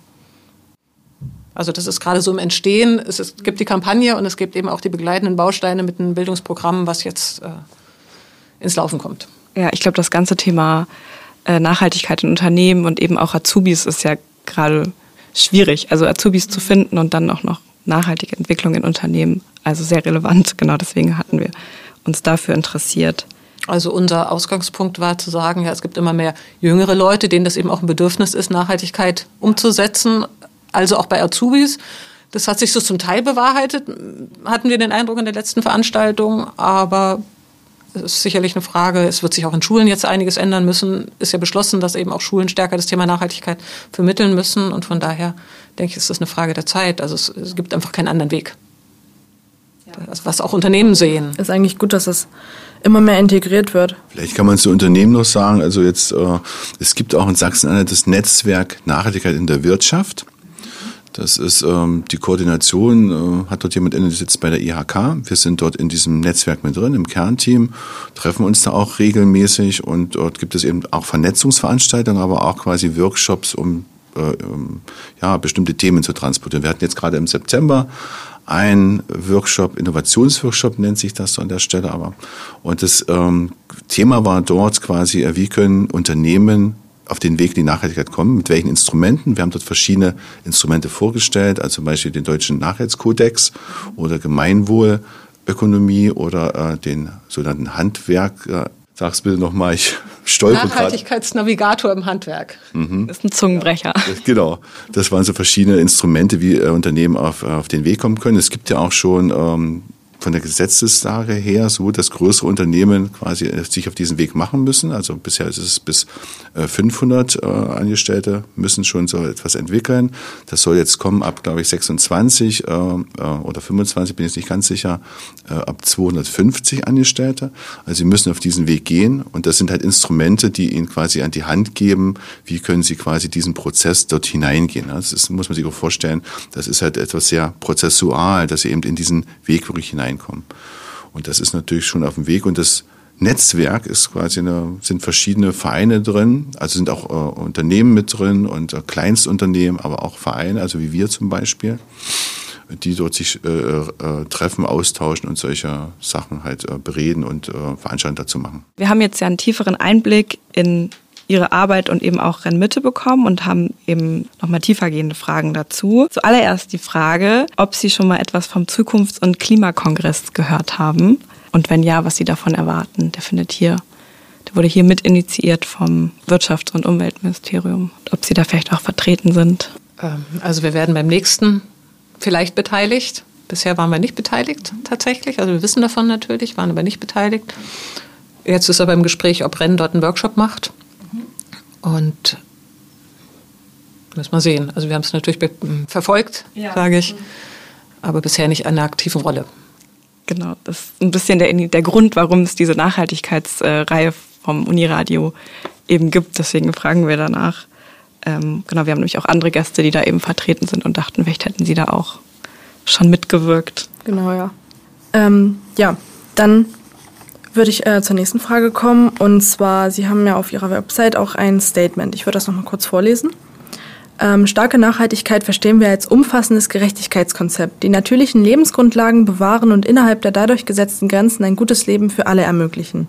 Also das ist gerade so im Entstehen. Es, ist, gibt die Kampagne und es gibt eben auch die begleitenden Bausteine mit einem Bildungsprogramm, was jetzt äh, ins Laufen kommt. Ja, ich glaube, das ganze Thema äh, Nachhaltigkeit in Unternehmen und eben auch Azubis ist ja gerade schwierig. Also Azubis zu finden und dann auch noch nachhaltige Entwicklung in Unternehmen. Also sehr relevant. Genau deswegen hatten wir uns dafür interessiert. Also unser Ausgangspunkt war zu sagen, ja, es gibt immer mehr jüngere Leute, denen das eben auch ein Bedürfnis ist, Nachhaltigkeit umzusetzen. Also auch bei Azubis. Das hat sich so zum Teil bewahrheitet, hatten wir den Eindruck in der letzten Veranstaltung. Aber es ist sicherlich eine Frage, es wird sich auch in Schulen jetzt einiges ändern müssen. Ist ja beschlossen, dass eben auch Schulen stärker das Thema Nachhaltigkeit vermitteln müssen. Und von daher denke ich, ist das eine Frage der Zeit. Also es, es gibt einfach keinen anderen Weg. Was auch Unternehmen sehen. Ist eigentlich gut, dass es immer mehr integriert wird. Vielleicht kann man zu Unternehmen noch sagen, also jetzt, äh, es gibt auch in Sachsen-Anhalt das Netzwerk Nachhaltigkeit in der Wirtschaft. Das ist ähm, die Koordination, äh, hat dort jemand inne, sitzt bei der IHK. Wir sind dort in diesem Netzwerk mit drin, im Kernteam, treffen uns da auch regelmäßig und dort gibt es eben auch Vernetzungsveranstaltungen, aber auch quasi Workshops, um äh, ja, bestimmte Themen zu transportieren. Wir hatten jetzt gerade im September ein Workshop, Innovationsworkshop nennt sich das so an der Stelle aber. Und das ähm, Thema war dort quasi, äh, wie können Unternehmen auf den Weg in die Nachhaltigkeit kommen, mit welchen Instrumenten. Wir haben dort verschiedene Instrumente vorgestellt, also zum Beispiel den deutschen Nachhaltigkeitskodex oder Gemeinwohlökonomie oder äh, den sogenannten Handwerk, äh, Sag's bitte nochmal, ich stolper Nachhaltigkeitsnavigator im Handwerk. Mhm. Das ist ein Zungenbrecher. Genau. Das waren so verschiedene Instrumente, wie äh, Unternehmen auf, auf den Weg kommen können. Es gibt ja auch schon ähm, von der Gesetzeslage her so, dass größere Unternehmen quasi äh, sich auf diesen Weg machen müssen. Also bisher ist es bis 500 äh, äh, Angestellte müssen schon so etwas entwickeln. Das soll jetzt kommen ab, glaube ich, 26 oder 25, bin ich nicht ganz sicher, ab 250 Angestellte. Also sie müssen auf diesen Weg gehen und das sind halt Instrumente, die ihnen quasi an die Hand geben, wie können sie quasi diesen Prozess dort hineingehen. Das ist, muss man sich auch vorstellen, das ist halt etwas sehr prozessual, dass sie eben in diesen Weg wirklich hinein hineinkommen. Und das ist natürlich schon auf dem Weg und das Netzwerk ist quasi eine, sind verschiedene Vereine drin, also sind auch äh, Unternehmen mit drin und äh, Kleinstunternehmen, aber auch Vereine, also wie wir zum Beispiel, die dort sich äh, äh, treffen, austauschen und solche Sachen halt äh, bereden und äh, Veranstaltungen dazu machen. Wir haben jetzt ja einen tieferen Einblick in ihre Arbeit und eben auch Rennmitte bekommen und haben eben nochmal tiefergehende Fragen dazu. Zuallererst die Frage, ob Sie schon mal etwas vom Zukunfts- und Klimakongress gehört haben und wenn ja, was Sie davon erwarten. Der findet hier, der wurde hier mit initiiert vom Wirtschafts- und Umweltministerium. Ob Sie da vielleicht auch vertreten sind? Ähm, also wir werden beim nächsten vielleicht beteiligt. Bisher waren wir nicht beteiligt tatsächlich. Also wir wissen davon natürlich, waren aber nicht beteiligt. Jetzt ist aber im Gespräch, ob Rennen dort einen Workshop macht. Und müssen wir sehen. Also wir haben es natürlich verfolgt, ja. sage ich, aber bisher nicht eine aktive Rolle. Genau, das ist ein bisschen der, der Grund, warum es diese Nachhaltigkeitsreihe vom Uniradio eben gibt. Deswegen fragen wir danach. Ähm, genau, wir haben nämlich auch andere Gäste, die da eben vertreten sind und dachten, vielleicht hätten sie da auch schon mitgewirkt. Genau, ja. Ähm, ja, dann würde ich äh, zur nächsten Frage kommen. Und zwar, Sie haben ja auf Ihrer Website auch ein Statement. Ich würde das nochmal kurz vorlesen. Ähm, starke Nachhaltigkeit verstehen wir als umfassendes Gerechtigkeitskonzept, die natürlichen Lebensgrundlagen bewahren und innerhalb der dadurch gesetzten Grenzen ein gutes Leben für alle ermöglichen.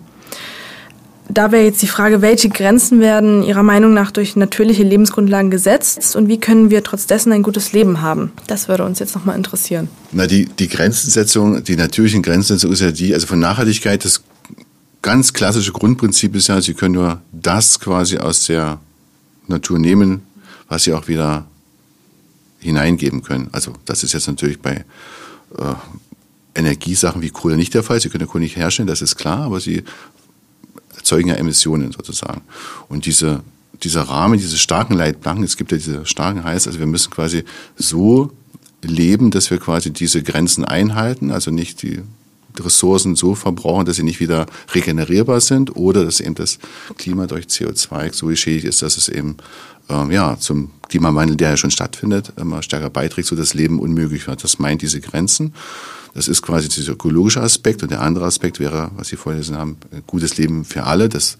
Da wäre jetzt die Frage, welche Grenzen werden Ihrer Meinung nach durch natürliche Lebensgrundlagen gesetzt und wie können wir trotz dessen ein gutes Leben haben? Das würde uns jetzt nochmal interessieren. Na, die, die Grenzensetzung, die natürlichen Grenzensetzung ist ja die, also von Nachhaltigkeit, das ganz klassische Grundprinzip ist ja, Sie können nur das quasi aus der Natur nehmen, was sie auch wieder hineingeben können. Also das ist jetzt natürlich bei äh, Energiesachen wie Kohle nicht der Fall. Sie können Kohle nicht herstellen, das ist klar, aber sie erzeugen ja Emissionen sozusagen. Und diese, dieser Rahmen, diese starken Leitplanken, es gibt ja diese starken heißt, also wir müssen quasi so leben, dass wir quasi diese Grenzen einhalten, also nicht die Ressourcen so verbrauchen, dass sie nicht wieder regenerierbar sind oder dass eben das Klima durch CO2 so geschädigt ist, dass es eben ähm, ja, zum Klimawandel, der ja schon stattfindet, immer stärker beiträgt, so das Leben unmöglich wird. Das meint diese Grenzen. Das ist quasi dieser ökologische Aspekt. Und der andere Aspekt wäre, was Sie vorgelesen haben, gutes Leben für alle. Das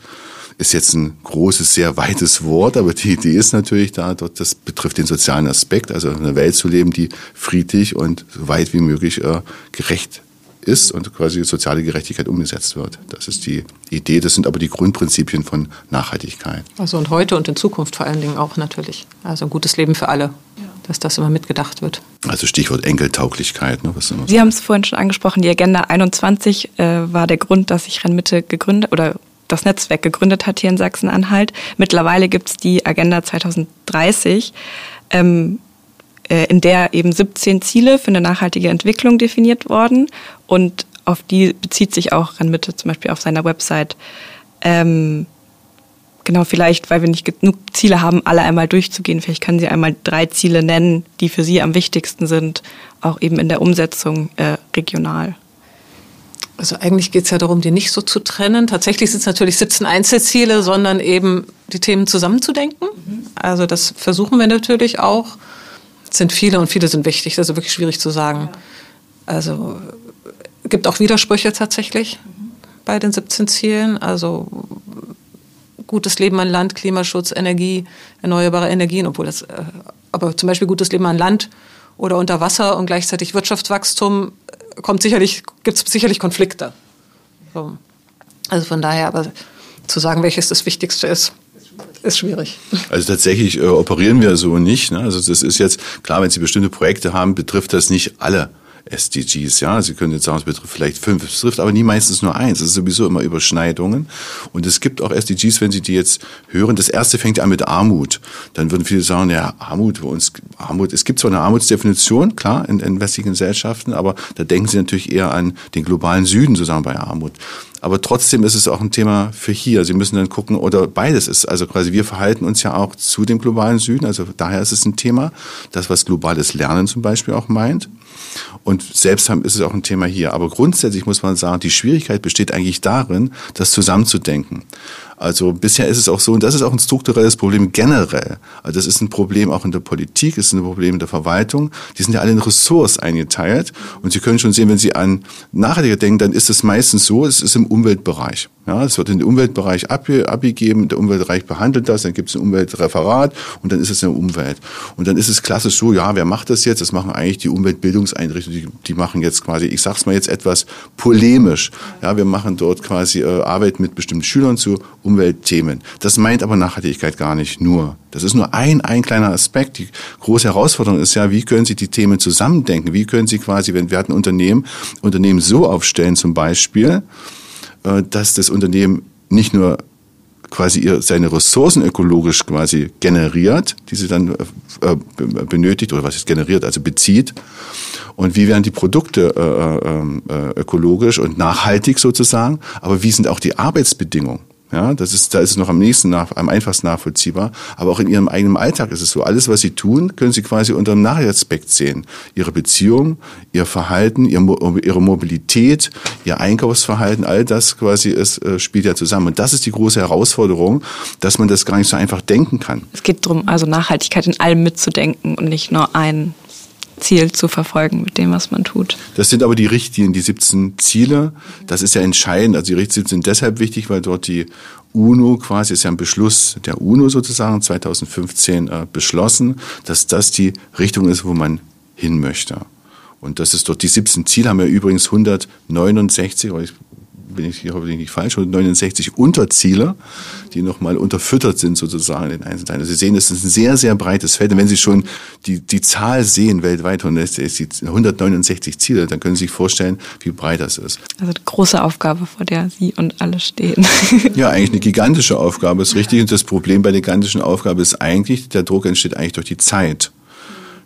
ist jetzt ein großes, sehr weites Wort, aber die Idee ist natürlich da, dort, das betrifft den sozialen Aspekt, also eine Welt zu leben, die friedlich und so weit wie möglich äh, gerecht ist und quasi soziale Gerechtigkeit umgesetzt wird. Das ist die Idee, das sind aber die Grundprinzipien von Nachhaltigkeit. Also und heute und in Zukunft vor allen Dingen auch natürlich. Also ein gutes Leben für alle, ja. dass das immer mitgedacht wird. Also Stichwort Enkeltauglichkeit. Ne, was Sie haben es vorhin schon angesprochen, die Agenda 21 äh, war der Grund, dass sich Rennmitte gegründet oder das Netzwerk gegründet hat hier in Sachsen-Anhalt. Mittlerweile gibt es die Agenda 2030. Ähm, äh, in der eben 17 Ziele für eine nachhaltige Entwicklung definiert wurden und auf die bezieht sich auch Rennmitte zum Beispiel auf seiner Website. Ähm, genau, vielleicht, weil wir nicht genug Ziele haben, alle einmal durchzugehen. Vielleicht können Sie einmal drei Ziele nennen, die für Sie am wichtigsten sind, auch eben in der Umsetzung äh, regional. Also eigentlich geht es ja darum, die nicht so zu trennen. Tatsächlich sind es natürlich 17 Einzelziele, sondern eben die Themen zusammenzudenken. Mhm. Also das versuchen wir natürlich auch sind viele und viele sind wichtig. Das ist wirklich schwierig zu sagen. Also gibt auch Widersprüche tatsächlich bei den 17 Zielen. Also gutes Leben an Land, Klimaschutz, Energie, erneuerbare Energien, obwohl das, äh, aber zum Beispiel gutes Leben an Land oder unter Wasser und gleichzeitig Wirtschaftswachstum äh, kommt sicherlich, gibt es sicherlich Konflikte. So. Also von daher, aber zu sagen, welches das Wichtigste ist, ist schwierig. Also tatsächlich äh, operieren wir so nicht. Ne? Also das ist jetzt, klar, wenn Sie bestimmte Projekte haben, betrifft das nicht alle. SDGs, ja. Sie können jetzt sagen, es betrifft vielleicht fünf, es betrifft aber nie meistens nur eins. Es ist sowieso immer Überschneidungen. Und es gibt auch SDGs, wenn Sie die jetzt hören. Das erste fängt an mit Armut. Dann würden viele sagen, ja, Armut, bei uns, Armut, es gibt zwar eine Armutsdefinition, klar, in, in westlichen Gesellschaften, aber da denken Sie natürlich eher an den globalen Süden sozusagen bei Armut. Aber trotzdem ist es auch ein Thema für hier. Sie müssen dann gucken, oder beides ist, also quasi wir verhalten uns ja auch zu dem globalen Süden. Also daher ist es ein Thema, das was globales Lernen zum Beispiel auch meint. Und selbst ist es auch ein Thema hier. Aber grundsätzlich muss man sagen, die Schwierigkeit besteht eigentlich darin, das zusammenzudenken. Also bisher ist es auch so, und das ist auch ein strukturelles Problem generell. Also das ist ein Problem auch in der Politik, es ist ein Problem in der Verwaltung. Die sind ja alle in Ressorts eingeteilt. Und Sie können schon sehen, wenn Sie an Nachhaltigkeit denken, dann ist es meistens so, es ist im Umweltbereich. Ja, es wird in den Umweltbereich abgegeben, der Umweltbereich behandelt das, dann gibt es ein Umweltreferat und dann ist es in der Umwelt. Und dann ist es klassisch so, ja, wer macht das jetzt? Das machen eigentlich die Umweltbildungseinrichtungen, die, die machen jetzt quasi, ich sag's mal jetzt etwas polemisch. Ja, wir machen dort quasi äh, Arbeit mit bestimmten Schülern zu Umweltthemen. Das meint aber Nachhaltigkeit gar nicht nur. Das ist nur ein, ein kleiner Aspekt. Die große Herausforderung ist ja, wie können Sie die Themen zusammendenken? Wie können Sie quasi, wenn wir hatten Unternehmen, Unternehmen so aufstellen zum Beispiel, dass das Unternehmen nicht nur quasi seine Ressourcen ökologisch quasi generiert, die sie dann äh, benötigt oder was ist generiert, also bezieht. Und wie werden die Produkte äh, ähm, ökologisch und nachhaltig sozusagen? Aber wie sind auch die Arbeitsbedingungen? Ja, das ist, da ist es noch am nächsten, nach, am einfachsten nachvollziehbar. Aber auch in ihrem eigenen Alltag ist es so. Alles, was sie tun, können sie quasi unter einem Nachrichtsaspekt sehen. Ihre Beziehung, ihr Verhalten, ihr, ihre Mobilität, ihr Einkaufsverhalten, all das quasi ist, äh, spielt ja zusammen. Und das ist die große Herausforderung, dass man das gar nicht so einfach denken kann. Es geht darum, also Nachhaltigkeit in allem mitzudenken und nicht nur ein Ziel zu verfolgen mit dem, was man tut. Das sind aber die Richtlinien, die 17 Ziele. Das ist ja entscheidend. Also die Richtlinien sind deshalb wichtig, weil dort die UNO quasi ist ja ein Beschluss der UNO sozusagen 2015 äh, beschlossen, dass das die Richtung ist, wo man hin möchte. Und das ist dort die 17 Ziele haben wir übrigens 169, ich bin ich hier hoffentlich nicht falsch, 169 Unterziele, die nochmal unterfüttert sind sozusagen in den Einzelteilen. Also Sie sehen, es ist ein sehr, sehr breites Feld. Und wenn Sie schon die, die Zahl sehen weltweit, 169 Ziele, dann können Sie sich vorstellen, wie breit das ist. Also eine große Aufgabe, vor der Sie und alle stehen. Ja, eigentlich eine gigantische Aufgabe, ist richtig. Und das Problem bei der gigantischen Aufgabe ist eigentlich, der Druck entsteht eigentlich durch die Zeit.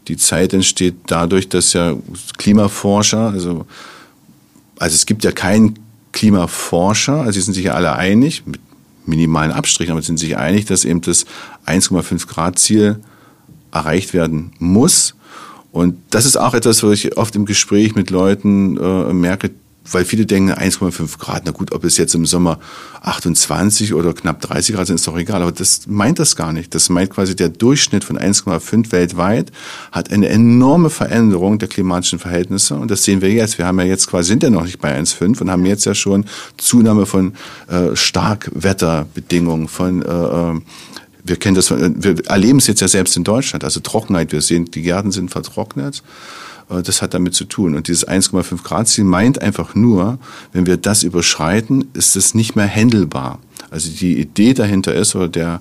Die Zeit entsteht dadurch, dass ja Klimaforscher, also also es gibt ja keinen Klimaforscher, also sie sind sich ja alle einig, mit minimalen Abstrichen, aber sind sich einig, dass eben das 1,5 Grad Ziel erreicht werden muss. Und das ist auch etwas, was ich oft im Gespräch mit Leuten äh, merke, weil viele denken 1,5 Grad, na gut, ob es jetzt im Sommer 28 oder knapp 30 Grad sind, ist doch egal. Aber das meint das gar nicht. Das meint quasi der Durchschnitt von 1,5 weltweit hat eine enorme Veränderung der klimatischen Verhältnisse. Und das sehen wir jetzt. Wir haben ja jetzt quasi, sind ja noch nicht bei 1,5 und haben jetzt ja schon Zunahme von äh, Starkwetterbedingungen, von äh, äh wir kennen das, wir erleben es jetzt ja selbst in Deutschland, also Trockenheit. Wir sehen, die Gärten sind vertrocknet. Äh, das hat damit zu tun. Und dieses 1,5 Grad Ziel meint einfach nur, wenn wir das überschreiten, ist es nicht mehr händelbar. Also die Idee dahinter ist oder der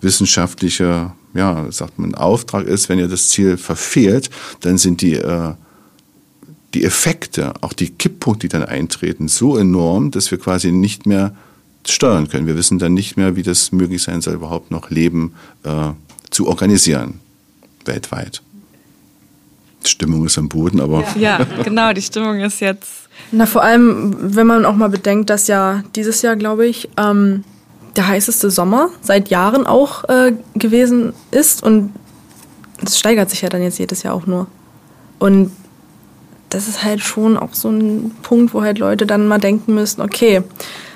wissenschaftliche, ja, sagt man, Auftrag ist, wenn ihr das Ziel verfehlt, dann sind die, äh, die Effekte, auch die Kipppunkte, die dann eintreten, so enorm, dass wir quasi nicht mehr steuern können. Wir wissen dann nicht mehr, wie das möglich sein soll, überhaupt noch Leben äh, zu organisieren weltweit. Stimmung ist am Boden, aber. Ja. ja, genau, die Stimmung ist jetzt. Na, vor allem, wenn man auch mal bedenkt, dass ja dieses Jahr, glaube ich, ähm, der heißeste Sommer seit Jahren auch äh, gewesen ist und es steigert sich ja dann jetzt jedes Jahr auch nur. Und das ist halt schon auch so ein Punkt, wo halt Leute dann mal denken müssen, okay,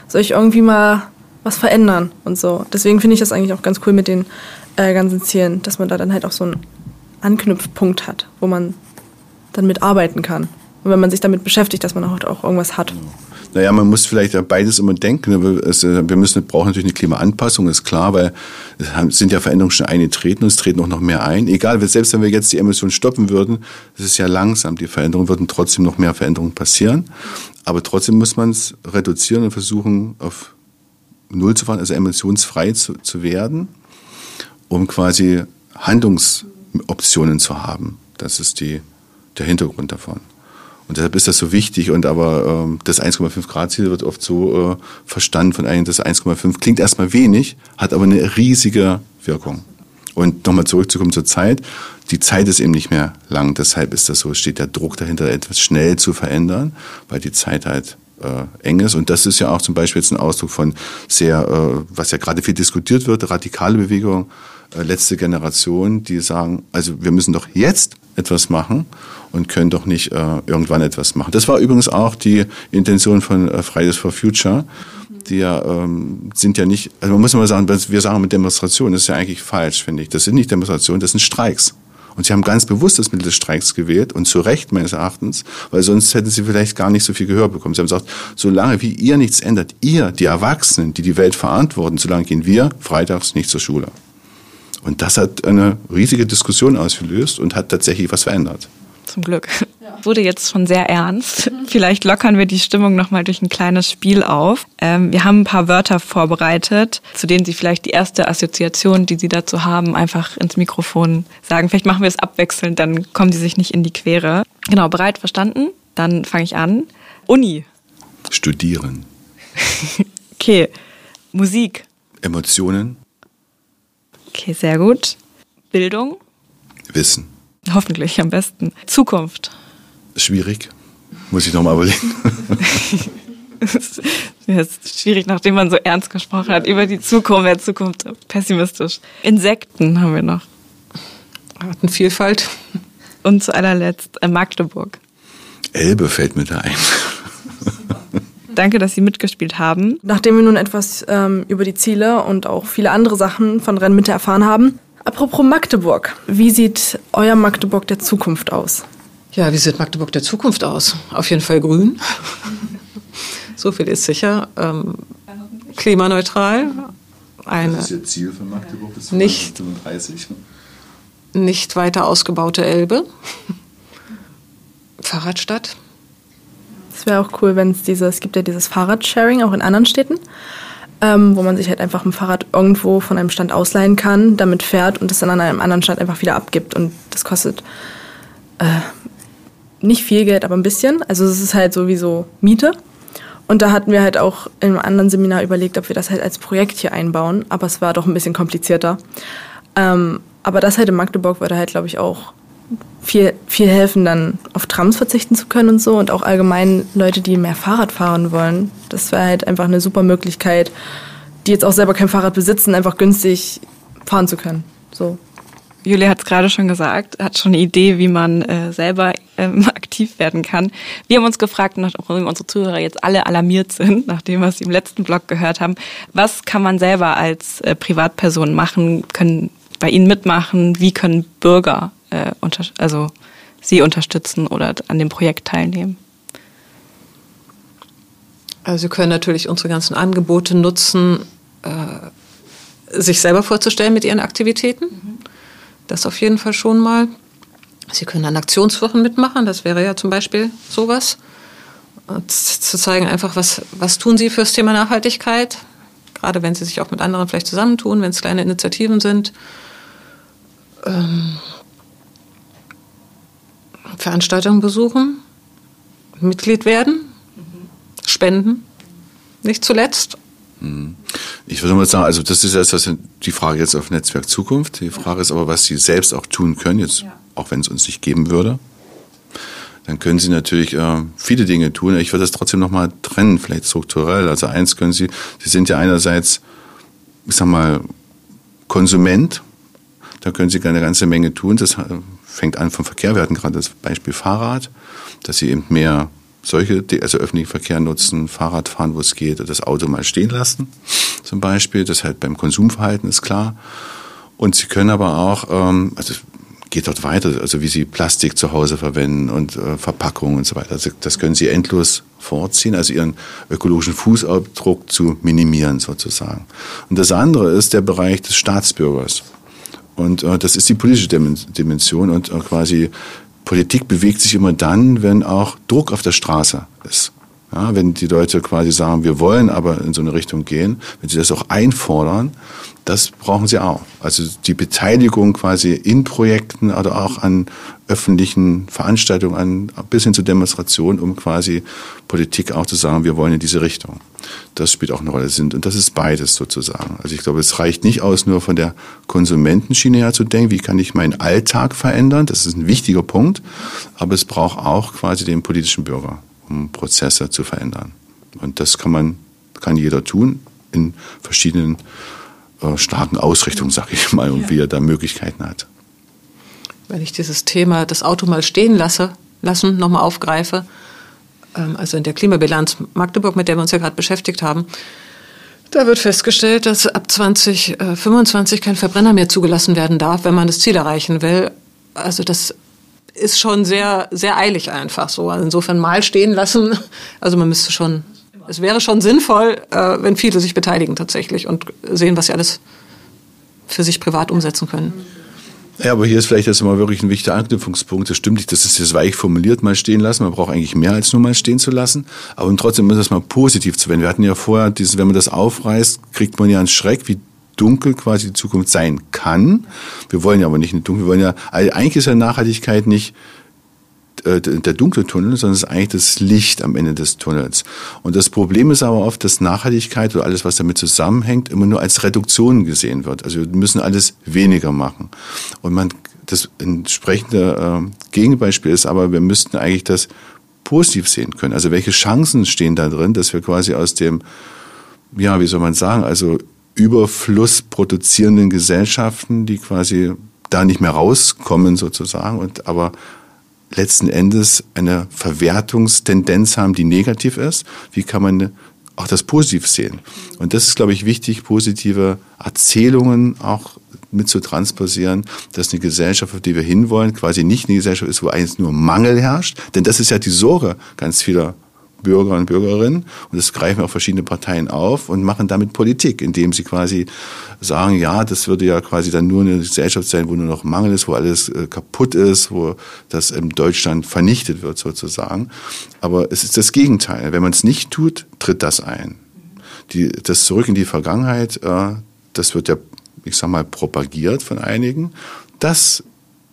soll ich irgendwie mal was verändern und so. Deswegen finde ich das eigentlich auch ganz cool mit den äh, ganzen Zielen, dass man da dann halt auch so ein Anknüpfpunkt hat, wo man dann mitarbeiten kann. Und wenn man sich damit beschäftigt, dass man auch, auch irgendwas hat. Naja, man muss vielleicht beides immer denken. Wir müssen, brauchen natürlich eine Klimaanpassung, ist klar, weil es sind ja Veränderungen schon eingetreten und es treten auch noch mehr ein. Egal, selbst wenn wir jetzt die Emissionen stoppen würden, das ist ja langsam, die Veränderungen würden trotzdem noch mehr Veränderungen passieren. Aber trotzdem muss man es reduzieren und versuchen, auf Null zu fahren, also emissionsfrei zu, zu werden, um quasi Handlungs Optionen zu haben. Das ist die, der Hintergrund davon. Und deshalb ist das so wichtig. Und aber ähm, das 1,5 Grad Ziel wird oft so äh, verstanden von einigen, das 1,5 klingt erstmal wenig, hat aber eine riesige Wirkung. Und nochmal zurückzukommen zur Zeit. Die Zeit ist eben nicht mehr lang. Deshalb ist das so, steht der Druck dahinter, etwas schnell zu verändern, weil die Zeit halt äh, eng ist. Und das ist ja auch zum Beispiel jetzt ein Ausdruck von sehr, äh, was ja gerade viel diskutiert wird, radikale Bewegung, letzte Generation, die sagen, also wir müssen doch jetzt etwas machen und können doch nicht äh, irgendwann etwas machen. Das war übrigens auch die Intention von äh, Fridays for Future. Die ja, ähm, sind ja nicht, also man muss immer sagen, wir sagen mit Demonstrationen, das ist ja eigentlich falsch, finde ich. Das sind nicht Demonstrationen, das sind Streiks. Und sie haben ganz bewusst das Mittel des Streiks gewählt und zu Recht meines Erachtens, weil sonst hätten sie vielleicht gar nicht so viel Gehör bekommen. Sie haben gesagt, solange wie ihr nichts ändert, ihr, die Erwachsenen, die die Welt verantworten, solange gehen wir freitags nicht zur Schule. Und das hat eine riesige Diskussion ausgelöst und hat tatsächlich was verändert. Zum Glück. Ja. Wurde jetzt schon sehr ernst. Vielleicht lockern wir die Stimmung nochmal durch ein kleines Spiel auf. Ähm, wir haben ein paar Wörter vorbereitet, zu denen Sie vielleicht die erste Assoziation, die Sie dazu haben, einfach ins Mikrofon sagen. Vielleicht machen wir es abwechselnd, dann kommen Sie sich nicht in die Quere. Genau, bereit, verstanden? Dann fange ich an. Uni. Studieren. okay. Musik. Emotionen. Okay, sehr gut. Bildung? Wissen. Hoffentlich am besten. Zukunft? Schwierig. Muss ich nochmal überlegen. Ja, ist schwierig, nachdem man so ernst gesprochen hat über die Zukunft, der Zukunft pessimistisch. Insekten haben wir noch. Artenvielfalt. Und zu allerletzt äh, Magdeburg. Elbe fällt mir da ein. Danke, dass Sie mitgespielt haben. Nachdem wir nun etwas ähm, über die Ziele und auch viele andere Sachen von Rennmitte erfahren haben, apropos Magdeburg, wie sieht euer Magdeburg der Zukunft aus? Ja, wie sieht Magdeburg der Zukunft aus? Auf jeden Fall grün. so viel ist sicher. Ähm, klimaneutral. Eine das ist Ihr Ziel für Magdeburg bis 2035? Nicht weiter ausgebaute Elbe. Fahrradstadt. Es wäre auch cool, wenn es dieses, es gibt ja dieses Fahrradsharing auch in anderen Städten, ähm, wo man sich halt einfach ein Fahrrad irgendwo von einem Stand ausleihen kann, damit fährt und es dann an einem anderen Stand einfach wieder abgibt. Und das kostet äh, nicht viel Geld, aber ein bisschen. Also es ist halt sowieso Miete. Und da hatten wir halt auch in einem anderen Seminar überlegt, ob wir das halt als Projekt hier einbauen. Aber es war doch ein bisschen komplizierter. Ähm, aber das halt in Magdeburg würde halt, glaube ich, auch viel, viel helfen, dann auf Trams verzichten zu können und so. Und auch allgemein Leute, die mehr Fahrrad fahren wollen. Das wäre halt einfach eine super Möglichkeit, die jetzt auch selber kein Fahrrad besitzen, einfach günstig fahren zu können. So. Julia hat es gerade schon gesagt, hat schon eine Idee, wie man äh, selber ähm, aktiv werden kann. Wir haben uns gefragt, nachdem unsere Zuhörer jetzt alle alarmiert sind, nachdem wir es im letzten Blog gehört haben, was kann man selber als äh, Privatperson machen, können bei Ihnen mitmachen, wie können Bürger äh, also Sie unterstützen oder an dem Projekt teilnehmen? Also Sie können natürlich unsere ganzen Angebote nutzen, äh, sich selber vorzustellen mit Ihren Aktivitäten. Mhm. Das auf jeden Fall schon mal. Sie können an Aktionswochen mitmachen, das wäre ja zum Beispiel sowas. Und zu zeigen einfach, was, was tun Sie fürs Thema Nachhaltigkeit, gerade wenn Sie sich auch mit anderen vielleicht zusammentun, wenn es kleine Initiativen sind. Ähm, Veranstaltungen besuchen, Mitglied werden, spenden, nicht zuletzt. Mhm. Ich würde mal sagen, also das ist jetzt die Frage jetzt auf Netzwerk Zukunft. Die Frage ist aber, was Sie selbst auch tun können, jetzt auch wenn es uns nicht geben würde. Dann können Sie natürlich äh, viele Dinge tun. Ich würde das trotzdem nochmal trennen, vielleicht strukturell. Also eins können Sie, Sie sind ja einerseits, ich sag mal, Konsument. Da können Sie eine ganze Menge tun. Das fängt an vom Verkehr. Wir hatten gerade das Beispiel Fahrrad, dass sie eben mehr solche, also öffentlichen Verkehr nutzen, Fahrrad fahren, wo es geht, das Auto mal stehen lassen, zum Beispiel. Das halt beim Konsumverhalten ist klar. Und sie können aber auch, ähm, also geht dort weiter, also wie sie Plastik zu Hause verwenden und äh, Verpackungen und so weiter. Also das können sie endlos vorziehen, also ihren ökologischen Fußabdruck zu minimieren sozusagen. Und das andere ist der Bereich des Staatsbürgers. Und äh, das ist die politische Dimension und äh, quasi Politik bewegt sich immer dann, wenn auch Druck auf der Straße ist. Ja, wenn die Leute quasi sagen, wir wollen aber in so eine Richtung gehen, wenn sie das auch einfordern, das brauchen sie auch. Also die Beteiligung quasi in Projekten oder auch an öffentlichen Veranstaltungen, an, bis hin zu Demonstrationen, um quasi Politik auch zu sagen, wir wollen in diese Richtung. Das spielt auch eine Rolle. Und das ist beides sozusagen. Also ich glaube, es reicht nicht aus, nur von der Konsumentenschiene her zu denken, wie kann ich meinen Alltag verändern. Das ist ein wichtiger Punkt. Aber es braucht auch quasi den politischen Bürger um Prozesse zu verändern. Und das kann man, kann jeder tun in verschiedenen äh, starken Ausrichtungen, sag ich mal, und ja. wie er da Möglichkeiten hat. Wenn ich dieses Thema das Auto mal stehen lasse, lassen, nochmal aufgreife, ähm, also in der Klimabilanz Magdeburg, mit der wir uns ja gerade beschäftigt haben, da wird festgestellt, dass ab 2025 kein Verbrenner mehr zugelassen werden darf, wenn man das Ziel erreichen will. Also das ist schon sehr, sehr eilig einfach so. Also insofern mal stehen lassen. Also man müsste schon, es wäre schon sinnvoll, äh, wenn viele sich beteiligen tatsächlich und sehen, was sie alles für sich privat umsetzen können. Ja, aber hier ist vielleicht jetzt mal wirklich ein wichtiger Anknüpfungspunkt. Das stimmt nicht, das ist jetzt weich formuliert, mal stehen lassen. Man braucht eigentlich mehr als nur mal stehen zu lassen. Aber trotzdem ist es mal positiv zu werden. Wir hatten ja vorher, dieses, wenn man das aufreißt, kriegt man ja einen Schreck, wie dunkel quasi die Zukunft sein kann. Wir wollen ja aber nicht eine dunkle, wir wollen ja, also eigentlich ist ja Nachhaltigkeit nicht äh, der dunkle Tunnel, sondern es ist eigentlich das Licht am Ende des Tunnels. Und das Problem ist aber oft, dass Nachhaltigkeit oder alles, was damit zusammenhängt, immer nur als Reduktion gesehen wird. Also wir müssen alles weniger machen. Und man, das entsprechende äh, Gegenbeispiel ist aber, wir müssten eigentlich das positiv sehen können. Also welche Chancen stehen da drin, dass wir quasi aus dem, ja, wie soll man sagen, also Überfluss produzierenden Gesellschaften, die quasi da nicht mehr rauskommen sozusagen und aber letzten Endes eine Verwertungstendenz haben, die negativ ist. Wie kann man auch das positiv sehen? Und das ist, glaube ich, wichtig, positive Erzählungen auch mit zu transportieren, dass eine Gesellschaft, auf die wir hinwollen, quasi nicht eine Gesellschaft ist, wo eigentlich nur Mangel herrscht. Denn das ist ja die Sorge ganz vieler Bürger und Bürgerinnen. Und das greifen auch verschiedene Parteien auf und machen damit Politik, indem sie quasi sagen, ja, das würde ja quasi dann nur eine Gesellschaft sein, wo nur noch Mangel ist, wo alles äh, kaputt ist, wo das in Deutschland vernichtet wird sozusagen. Aber es ist das Gegenteil. Wenn man es nicht tut, tritt das ein. Die, das Zurück in die Vergangenheit, äh, das wird ja, ich sag mal, propagiert von einigen. Das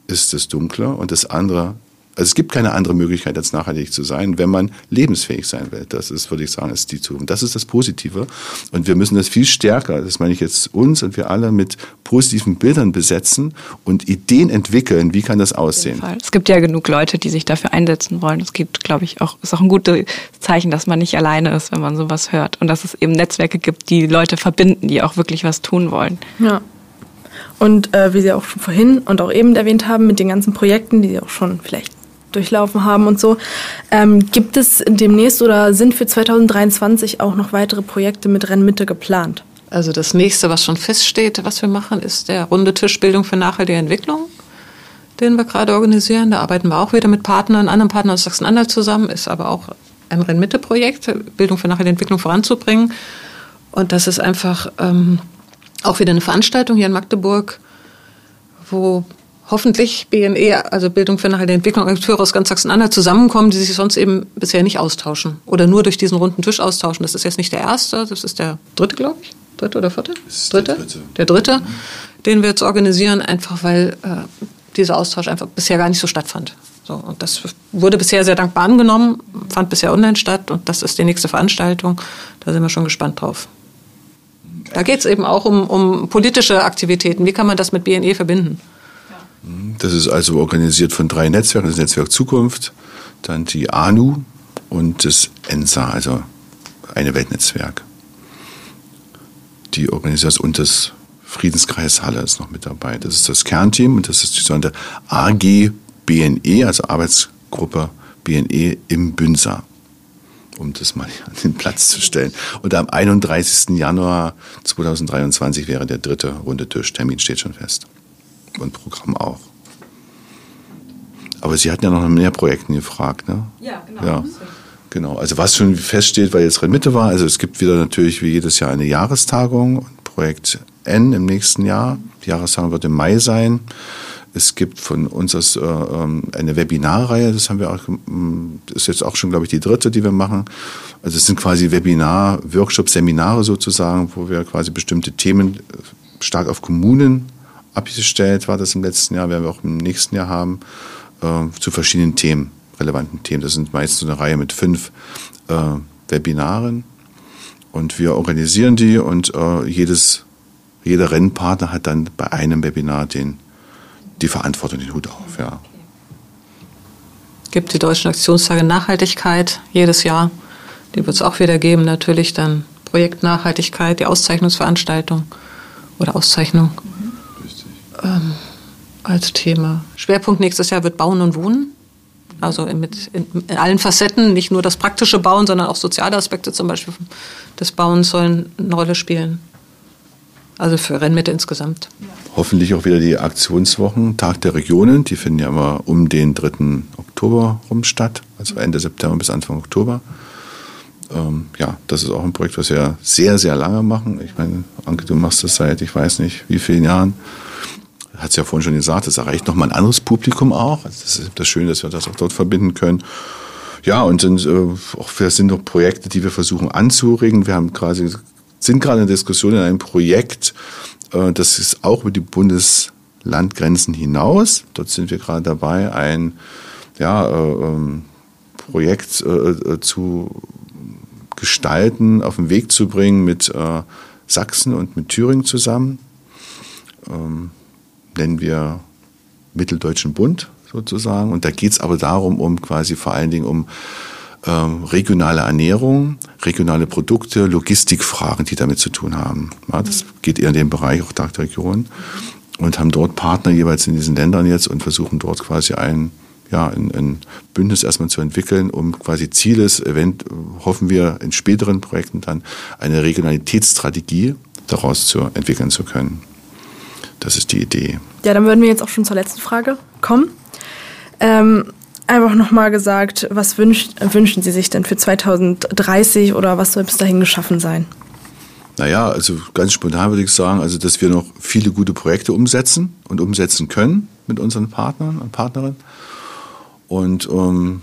ist das Dunkle und das andere also es gibt keine andere Möglichkeit, als nachhaltig zu sein, wenn man lebensfähig sein will. Das ist, würde ich sagen, ist die Zukunft. Das ist das Positive. Und wir müssen das viel stärker, das meine ich jetzt uns und wir alle, mit positiven Bildern besetzen und Ideen entwickeln. Wie kann das aussehen? Es gibt ja genug Leute, die sich dafür einsetzen wollen. Es gibt, glaube ich, auch, ist auch ein gutes Zeichen, dass man nicht alleine ist, wenn man sowas hört. Und dass es eben Netzwerke gibt, die Leute verbinden, die auch wirklich was tun wollen. Ja. Und äh, wie Sie auch schon vorhin und auch eben erwähnt haben, mit den ganzen Projekten, die Sie auch schon vielleicht durchlaufen haben und so. Ähm, gibt es demnächst oder sind für 2023 auch noch weitere Projekte mit Rennmitte geplant? Also das nächste, was schon feststeht, was wir machen, ist der runde Tischbildung für nachhaltige Entwicklung, den wir gerade organisieren. Da arbeiten wir auch wieder mit Partnern, anderen Partnern aus Sachsen-Anhalt zusammen, ist aber auch ein Rennmitte-Projekt, Bildung für nachhaltige Entwicklung voranzubringen. Und das ist einfach ähm, auch wieder eine Veranstaltung hier in Magdeburg, wo hoffentlich BNE, also Bildung für nachhaltige Entwicklung, Akteure aus ganz Sachsen-Anhalt zusammenkommen, die sich sonst eben bisher nicht austauschen oder nur durch diesen runden Tisch austauschen. Das ist jetzt nicht der erste, das ist der dritte, glaube ich. Dritte oder vierte? Dritte? Der dritte. Der dritte, mhm. den wir jetzt organisieren, einfach weil äh, dieser Austausch einfach bisher gar nicht so stattfand. So, und das wurde bisher sehr dankbar angenommen, fand bisher online statt und das ist die nächste Veranstaltung. Da sind wir schon gespannt drauf. Da geht es eben auch um, um politische Aktivitäten. Wie kann man das mit BNE verbinden? Das ist also organisiert von drei Netzwerken, das Netzwerk Zukunft, dann die ANU und das ENSA, also eine Weltnetzwerk. Die Organisation und das Friedenskreis Halle ist noch mit dabei. Das ist das Kernteam und das ist die sogenannte AG BNE, also Arbeitsgruppe BNE im Bünsa, um das mal an den Platz zu stellen. Und am 31. Januar 2023 wäre der dritte runde Tisch. Termin steht schon fest und Programm auch. Aber Sie hatten ja noch mehr Projekten gefragt, ne? Ja, genau. Ja. Genau, also was schon feststeht, weil jetzt Mitte war, also es gibt wieder natürlich wie jedes Jahr eine Jahrestagung, Projekt N im nächsten Jahr. Die Jahrestagung wird im Mai sein. Es gibt von uns aus, äh, ähm, eine Webinarreihe, das haben wir auch, mm, ist jetzt auch schon, glaube ich, die dritte, die wir machen. Also es sind quasi Webinar, Workshops, Seminare sozusagen, wo wir quasi bestimmte Themen äh, stark auf Kommunen abgestellt war das im letzten Jahr, werden wir auch im nächsten Jahr haben, äh, zu verschiedenen Themen, relevanten Themen. Das sind meistens eine Reihe mit fünf äh, Webinaren und wir organisieren die und äh, jedes, jeder Rennpartner hat dann bei einem Webinar den, die Verantwortung, den Hut auf. Ja. Gibt die Deutschen Aktionstage Nachhaltigkeit jedes Jahr. Die wird es auch wieder geben, natürlich dann Projekt Nachhaltigkeit, die Auszeichnungsveranstaltung oder Auszeichnung als Thema. Schwerpunkt nächstes Jahr wird Bauen und Wohnen. Also in, in, in, allen Facetten, nicht nur das praktische Bauen, sondern auch soziale Aspekte zum Beispiel des Bauens sollen eine Rolle spielen. Also für Rennmitte insgesamt. Hoffentlich auch wieder die Aktionswochen, Tag der Regionen, die finden ja immer um den 3. Oktober rum statt, also Ende September bis Anfang Oktober. Ähm, ja, das ist auch ein Projekt, was wir sehr, sehr lange machen. Ich meine, Anke, du machst das seit, ich weiß nicht, wie vielen Jahren hat es ja vorhin schon gesagt, das erreicht nochmal ein anderes Publikum auch. Das ist das Schöne, dass wir das auch dort verbinden können. Ja, und sind, äh, auch, das sind noch Projekte, die wir versuchen anzuregen. Wir haben gerade, sind gerade in Diskussion in einem Projekt, äh, das ist auch über die Bundeslandgrenzen hinaus. Dort sind wir gerade dabei, ein ja, äh, ähm, Projekt äh, äh, zu gestalten, auf den Weg zu bringen mit äh, Sachsen und mit Thüringen zusammen. Ähm, nennen wir Mitteldeutschen Bund sozusagen. Und da geht es aber darum, um quasi vor allen Dingen um ähm, regionale Ernährung, regionale Produkte, Logistikfragen, die damit zu tun haben. Ja, das geht eher in den Bereich auch der Region und haben dort Partner jeweils in diesen Ländern jetzt und versuchen dort quasi ein, ja, ein, ein Bündnis erstmal zu entwickeln, um quasi Zieles, event, hoffen wir in späteren Projekten dann eine Regionalitätsstrategie daraus zu entwickeln zu können. Das ist die Idee. Ja, dann würden wir jetzt auch schon zur letzten Frage kommen. Ähm, einfach nochmal gesagt, was wünscht, wünschen Sie sich denn für 2030 oder was soll bis dahin geschaffen sein? Naja, also ganz spontan würde ich sagen, also dass wir noch viele gute Projekte umsetzen und umsetzen können mit unseren Partnern und Partnerinnen. Und ähm,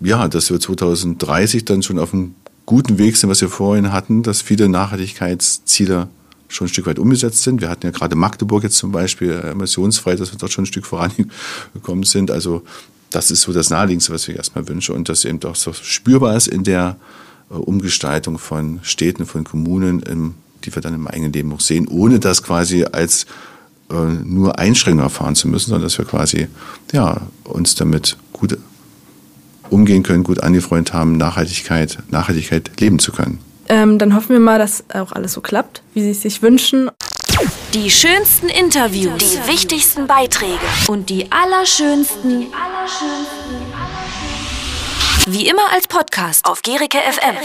ja, dass wir 2030 dann schon auf einem guten Weg sind, was wir vorhin hatten, dass viele Nachhaltigkeitsziele schon ein Stück weit umgesetzt sind. Wir hatten ja gerade Magdeburg jetzt zum Beispiel äh, emissionsfrei, dass wir dort schon ein Stück vorangekommen sind. Also das ist so das Naheliegendste, was ich erstmal wünsche und dass eben auch so spürbar ist in der äh, Umgestaltung von Städten, von Kommunen, im, die wir dann im eigenen Leben auch sehen, ohne das quasi als äh, nur Einschränkung erfahren zu müssen, sondern dass wir quasi ja, uns damit gut umgehen können, gut angefreundet haben, Nachhaltigkeit, Nachhaltigkeit leben zu können. Ähm, dann hoffen wir mal, dass auch alles so klappt, wie Sie es sich wünschen. Die schönsten Interviews, die wichtigsten Beiträge. Und die allerschönsten, wie immer als Podcast auf Gericke FM.